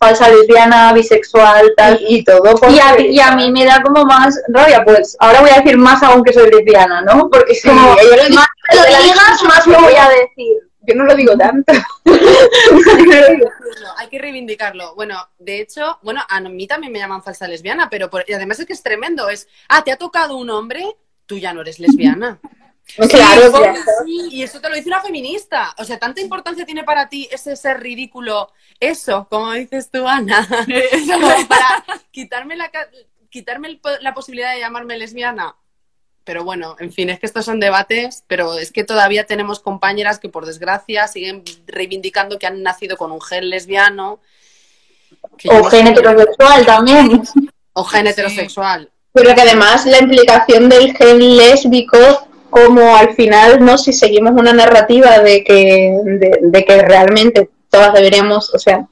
falsa lesbiana, bisexual, tal. Y, y todo Y a, y a mí me da como más rabia, pues ahora voy a decir más aún que soy lesbiana, ¿no? Porque es como, más me lo digas, más lo voy a decir. Yo no lo digo tanto. Hay que reivindicarlo. Bueno, de hecho, bueno, a mí también me llaman falsa lesbiana, pero por- y además es que es tremendo. Es, ah, te ha tocado un hombre, tú ya no eres lesbiana. Claro, Sí, claro. sí, y eso te lo dice una feminista. O sea, ¿tanta importancia tiene para ti ese ser ridículo? Eso, como dices tú, Ana, para quitarme, la, quitarme la posibilidad de llamarme lesbiana. Pero bueno, en fin, es que estos son debates, pero es que todavía tenemos compañeras que por desgracia siguen reivindicando que han nacido con un gen lesbiano. O no gen heterosexual también. O gen heterosexual. Pero que además la implicación del gen lésbico, como al final, ¿no? Si seguimos una narrativa de que, de, de que realmente todas deberíamos, o sea,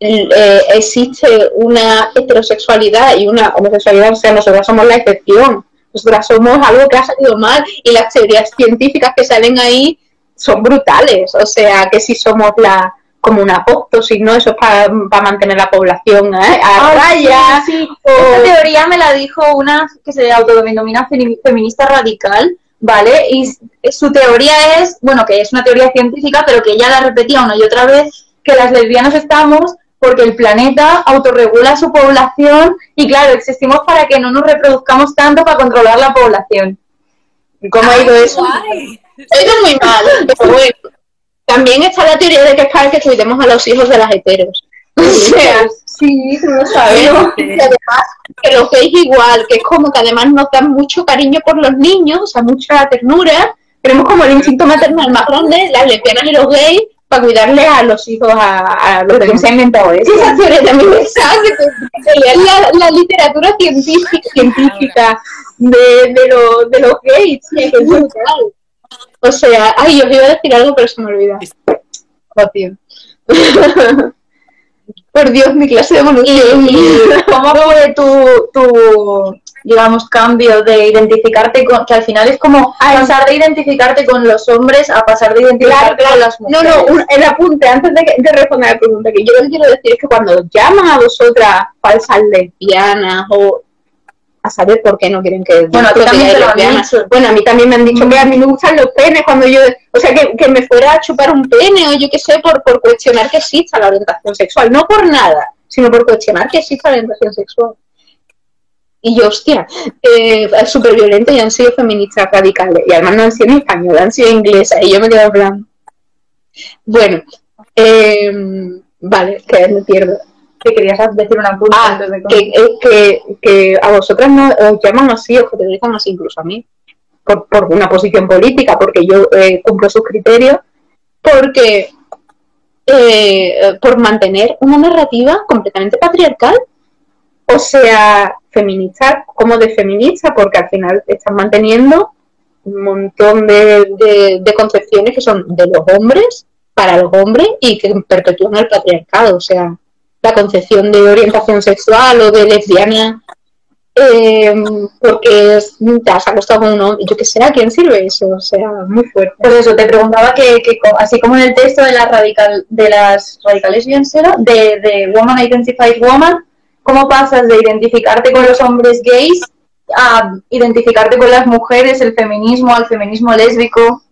eh, existe una heterosexualidad y una homosexualidad, o sea, nosotras somos la excepción, somos algo que ha salido mal y las teorías científicas que salen ahí son brutales, o sea, que si somos la como una apoptosis, ¿no? Eso es para mantener la población ¿eh? a Ay, raya. sí, sí. o- Esta teoría me la dijo una que se autodenomina femi- feminista radical, ¿vale? Y su teoría es, bueno, que es una teoría científica, pero que ella la repetía una y otra vez, que las lesbianas estamos porque el planeta autorregula su población y claro, existimos para que no nos reproduzcamos tanto para controlar la población. ¿Cómo ha ido eso? Guay. Ha ido muy mal, pero bueno. También está la teoría de que es para que cuidemos a los hijos de las heteros. O sea, sí, tú lo sabes. Y además, que los gays igual, que es como que además nos dan mucho cariño por los niños, o sea, mucha ternura. Tenemos como el instinto maternal más grande, las lesbianas y los gays, para cuidarle a los hijos, a, a los ¿Quién demás. se ha inventado eso? Esa teoría también me sabe que que leer la, la literatura científica, científica de, de, lo- de los gays, sí. O sea, ay, os iba a decir algo, pero se me olvidó. Oh, tío. Por Dios, mi clase de evolución. ¿Cómo fue tu, tu, digamos, cambio de identificarte con, que al final es como pasar de identificarte con los hombres a pasar de identificarte Claro, claro. con las No, mujeres? no, un- el apunte, antes de, que- de responder a la pregunta, que yo lo que quiero decir es que cuando llaman a vosotras falsas lesbianas o a saber por qué no quieren que Bueno, a ti también digáis te lo han lesbianas. dicho. Bueno, a mí también me han dicho que a mí me gustan los penes cuando yo, o sea, que, que me fuera a chupar un pene o yo qué sé, por, por cuestionar que exista la orientación sexual, no por nada, sino por cuestionar que exista la orientación sexual. Y yo, hostia, eh, es súper violento y han sido feministas radicales. Y además no han sido en español, han sido inglesas. Y yo me quedo plan. Bueno, eh, vale, que me pierdo. Que querías decir una punta Ah, antes de que, eh, que, que a vosotras no os llaman así, os categorizan así incluso a mí, por, por una posición política, porque yo eh, cumplo sus criterios, porque eh, por mantener una narrativa completamente patriarcal, o sea, feminista, como de feminista, porque al final están manteniendo un montón de, concepciones que son de los hombres para los hombres y que perpetúan el patriarcado, o sea, la concepción de orientación sexual o de lesbiana eh, porque te has acostado con uno, yo que sé, ¿a quién sirve eso? O sea, muy fuerte. Pues eso, te preguntaba que, que así como en el texto de las radical, de las radicales bien de, de Woman Identified Woman, ¿cómo pasas de identificarte con los hombres gays a identificarte con las mujeres, el feminismo, al feminismo lésbico?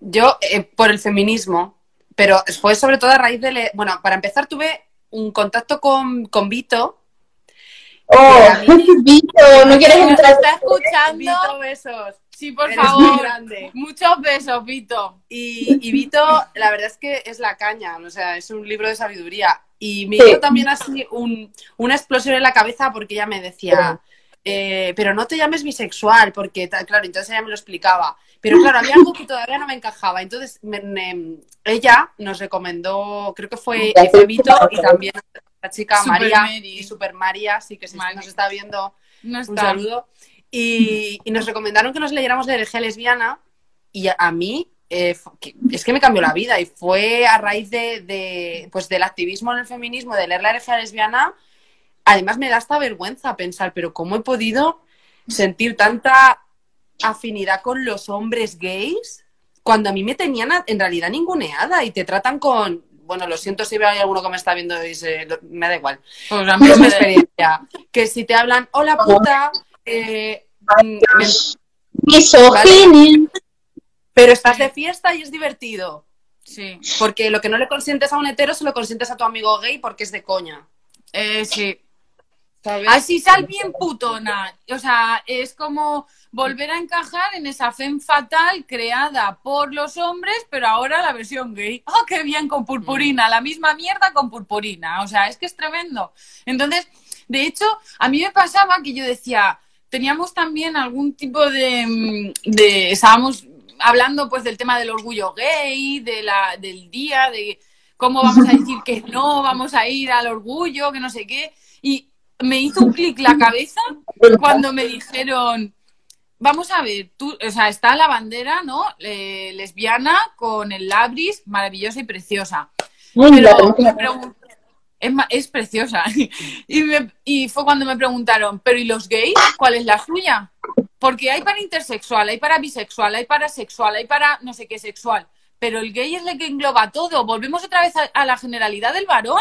Yo, eh, por el feminismo, pero fue sobre todo a raíz de... le- Bueno, para empezar tuve un contacto con, con Vito. Oh, mí- Vito, no quieres Nos entrar. está escuchando. Vito, besos. Sí, por Eres muy favor. grande. Muchos besos, Vito. Y, y Vito, la verdad es que es la caña, o sea, es un libro de sabiduría. Y me Sí. hizo también así un, una explosión en la cabeza porque ella me decía, eh, pero no te llames bisexual, porque, claro, entonces ella me lo explicaba. Pero claro, había algo que todavía no me encajaba. Entonces me- me- ella nos recomendó, creo que fue. Vito y también la chica Super María Mary. y Super María, sí que si Mari. nos está viendo, No un está. saludo. Y, y nos recomendaron que nos leyéramos de herejía lesbiana y a, a mí eh, es que me cambió la vida y fue a raíz de, de, pues del activismo en el feminismo, de leer la herejía lesbiana. Además me da hasta vergüenza pensar, pero ¿cómo he podido sentir tanta afinidad con los hombres gays cuando a mí me tenían en realidad ninguneada y te tratan con... Bueno, lo siento si hay alguno que me está viendo y se- me da igual. Pues es mi experiencia. Que si te hablan, hola puta, eh, mm. Pero estás de fiesta y es divertido. Sí, Porque lo que no le consientes a un hetero se lo consientes a tu amigo gay porque es de coña. eh, sí. ¿Sabes? Así sal bien putona. O sea, es como volver a encajar en esa femme fatal creada por los hombres, pero ahora la versión gay. ¡Oh, qué bien con purpurina! La misma mierda con purpurina. O sea, es que es tremendo. Entonces, de hecho, a mí me pasaba que yo decía, teníamos también algún tipo de... mm, de estábamos hablando pues del tema del orgullo gay, de la, del día, de cómo vamos a decir que no, vamos a ir al orgullo, que no sé qué. Y me hizo un clic la cabeza cuando me dijeron, vamos a ver, tú, o sea, está la bandera, ¿no? Eh, lesbiana con el labris, maravillosa y preciosa. Pero me pregun- es, es preciosa. Y, me- y fue cuando me preguntaron, ¿pero y los gays? ¿Cuál es la suya? Porque hay para intersexual, hay para bisexual, hay para sexual, hay para no sé qué sexual. Pero el gay es el que engloba todo. Volvemos otra vez a, a la generalidad del varón.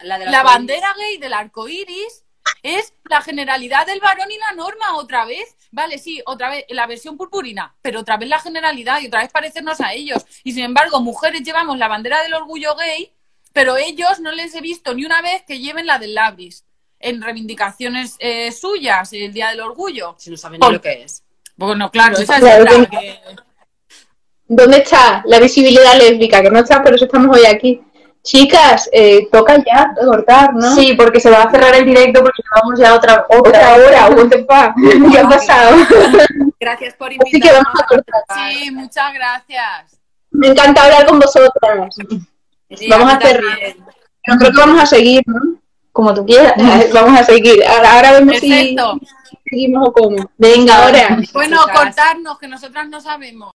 La, de La bandera gay del arco iris es la generalidad del varón y la norma otra vez. Vale, sí, otra vez la versión purpurina, pero otra vez la generalidad y otra vez parecernos a ellos. Y sin embargo, mujeres llevamos la bandera del orgullo gay, pero ellos no les he visto ni una vez que lleven la del labris en reivindicaciones eh, suyas, el Día del Orgullo. Si no saben ni lo que es. Bueno, claro, esa es Claro, otra que- ¿Dónde está la visibilidad lésbica? Que no está, por eso estamos hoy aquí. Chicas, eh, toca ya cortar, ¿no? Sí, porque se va a cerrar el directo porque vamos ya a otra, Otra hora, what the fuck. ¿Qué ha pasado? Gracias por Así que invitarnos. vamos a cortar. Sí, muchas gracias. Me encanta hablar con vosotras. Sí, Vamos a cerrar. Pero creo que vamos a seguir, ¿no? como tú quieras. Vamos a seguir. Ahora, ahora vemos si seguimos o cómo. Venga, Ahora. Bueno, cortarnos, que nosotras no sabemos.